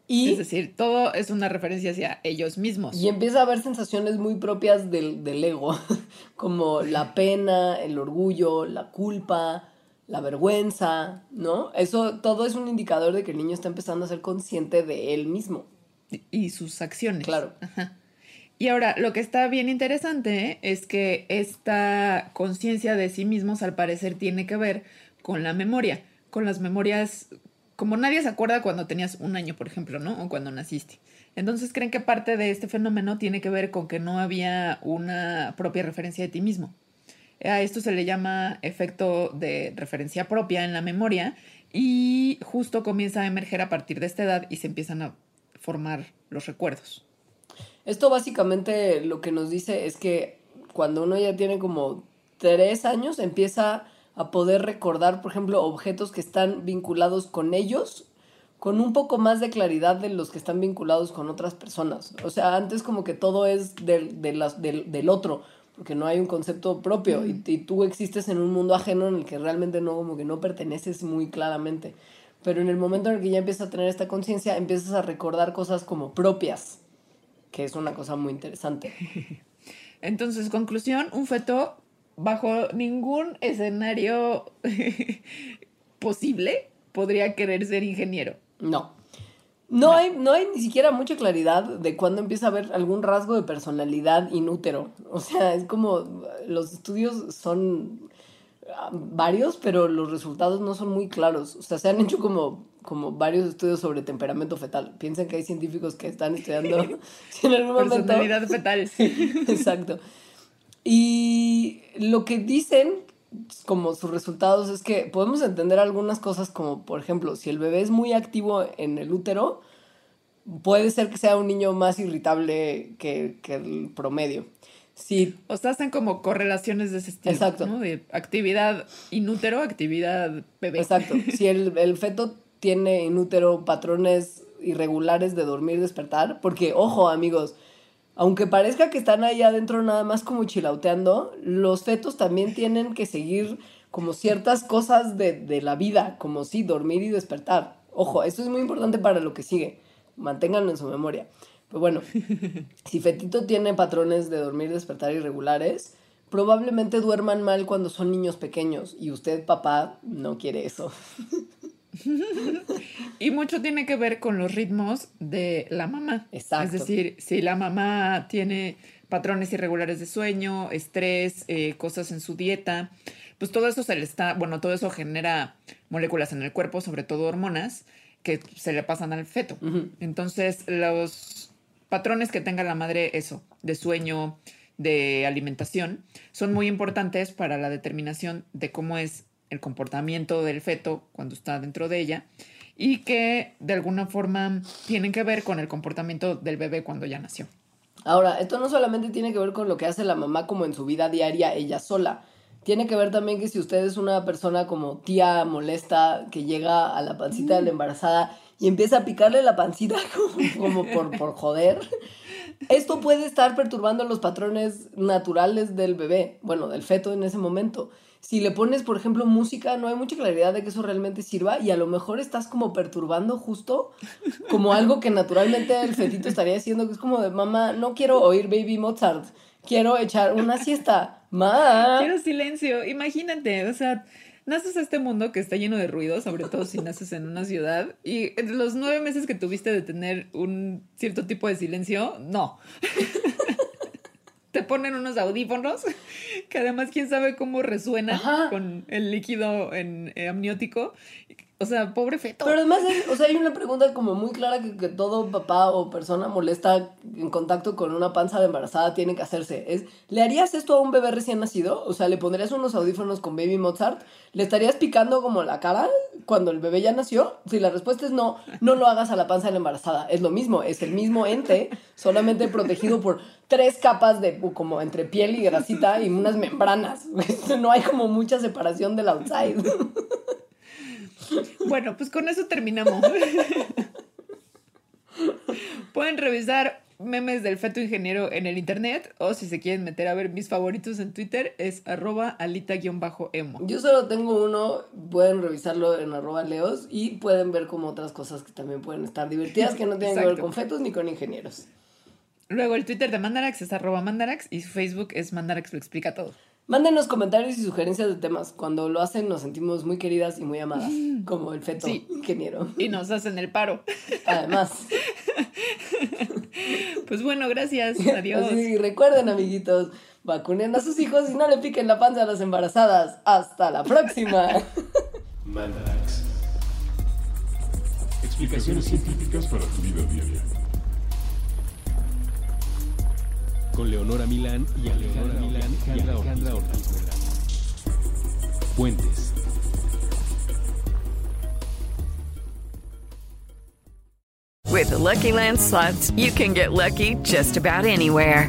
Y, es decir, todo es una referencia hacia ellos mismos. Y empieza a haber sensaciones muy propias del, del ego, <laughs> como la pena, el orgullo, la culpa, la vergüenza, ¿no? Eso todo es un indicador de que el niño está empezando a ser consciente de él mismo. Y, sus acciones. Claro. Y ahora, lo que está bien interesante es que esta conciencia de sí mismos al parecer tiene que ver con la memoria, con las memorias, como nadie se acuerda cuando tenías un año, por ejemplo, ¿no? O cuando naciste. Entonces creen que parte de este fenómeno tiene que ver con que no había una propia referencia de ti mismo. A esto se le llama efecto de referencia propia en la memoria y justo comienza a emerger a partir de esta edad y se empiezan a formar los recuerdos. Esto básicamente lo que nos dice es que cuando uno ya tiene como tres años empieza a poder recordar, por ejemplo, objetos que están vinculados con ellos con un poco más de claridad de los que están vinculados con otras personas. O sea, antes como que todo es del, del, otro, porque no hay un concepto propio y, y, tú existes en un mundo ajeno en el que realmente no, como que no perteneces muy claramente. Pero en el momento en el que ya empiezas a tener esta conciencia, empiezas a recordar cosas como propias, que es una cosa muy interesante. <laughs> Entonces, conclusión, un feto bajo ningún escenario <laughs> posible podría querer ser ingeniero. No. No, Hay, no hay ni siquiera mucha claridad de cuándo empieza a haber algún rasgo de personalidad inútero. O sea, es como los estudios son ah, varios, pero los resultados no son muy claros. O sea, se han hecho como, como varios estudios sobre temperamento fetal. Piensen que hay científicos que están estudiando <laughs> <laughs> en algún momento... Personalidad fetal. <laughs> Exacto. Y lo que dicen como sus resultados es que podemos entender algunas cosas como, por ejemplo, si el bebé es muy activo en el útero, puede ser que sea un niño más irritable que, el promedio. Si, o sea, hacen como correlaciones de ese estilo. Exacto. ¿no? De actividad inútero, actividad bebé. Exacto. Si el, el feto tiene inútero patrones irregulares de dormir y despertar, porque, ojo, amigos, aunque parezca que están ahí adentro nada más como chilauteando, los fetos también tienen que seguir como ciertas cosas de, la vida, como sí, dormir y despertar. Ojo, esto es muy importante para lo que sigue. Manténganlo en su memoria. Pero bueno, <laughs> si Fetito tiene patrones de dormir y despertar irregulares, probablemente duerman mal cuando son niños pequeños y usted, papá, no quiere eso. <laughs> <laughs> y mucho tiene que ver con los ritmos de la mamá. Exacto. Es decir, si la mamá tiene patrones irregulares de sueño, estrés, eh, cosas en su dieta, pues todo eso se le está, bueno, todo eso genera moléculas en el cuerpo, sobre todo hormonas, que se le pasan al feto. Entonces, los patrones que tenga la madre, eso, de sueño, de alimentación, son muy importantes para la determinación de cómo es el comportamiento del feto cuando está dentro de ella y que de alguna forma tienen que ver con el comportamiento del bebé cuando ya nació. Ahora, esto no solamente tiene que ver con lo que hace la mamá como en su vida diaria ella sola, tiene que ver también que si usted es una persona como tía molesta que llega a la pancita de la embarazada y empieza a picarle la pancita <laughs> como, por, por joder, esto puede estar perturbando los patrones naturales del bebé, bueno, del feto en ese momento si le pones, por ejemplo, música, no hay mucha claridad de que eso realmente sirva y a lo mejor estás como perturbando justo como algo que naturalmente el fetito estaría haciendo, que es como de, mamá, no quiero oír Baby Mozart, quiero echar una siesta, ma. Quiero silencio, imagínate, o sea, naces a este mundo que está lleno de ruido, sobre todo si naces en una ciudad, y los nueve meses que tuviste de tener un cierto tipo de silencio, no. Te ponen unos audífonos <laughs> que además quién sabe cómo resuena Ajá. con el líquido en, eh, amniótico. O sea, pobre feto. Pero además, hay- o sea, hay una pregunta como muy clara que, que todo papá o persona molesta en contacto con una panza de embarazada tiene que hacerse. Es, ¿le harías esto a un bebé recién nacido? O sea, ¿le pondrías unos audífonos con Baby Mozart? ¿Le estarías picando como la cara cuando el bebé ya nació? Si la respuesta es no, no lo hagas a la panza de la embarazada. Es lo mismo, es el mismo ente, solamente protegido por tres capas de como entre piel y grasita y unas membranas. <laughs> No hay como mucha separación del outside. Bueno, pues con eso terminamos. <laughs> Pueden revisar memes del feto ingeniero en el internet o si se quieren meter a ver mis favoritos en Twitter es arroba alita-emo. Yo solo tengo uno, pueden revisarlo en arroba leos y pueden ver como otras cosas que también pueden estar divertidas que no tienen que ver con fetos ni con ingenieros. Luego el Twitter de Mandarax es arroba Mandarax y su Facebook es Mandarax lo explica todo. Mándenos comentarios y sugerencias de temas. Cuando lo hacen nos sentimos muy queridas y muy amadas, como el feto Sí. ingeniero. Y nos hacen el paro. Además, <laughs> Pues bueno, gracias. Adiós. así recuerden amiguitos, vacunen a sus hijos y no le piquen la panza a las embarazadas. Hasta la próxima. Mandarax. Explicaciones científicas para tu vida diaria. Con Leonora Milán y Alejandra Milán y Alejandra Ortiz Medrano. Puentes. With the Lucky Land slots, you can get lucky just about anywhere.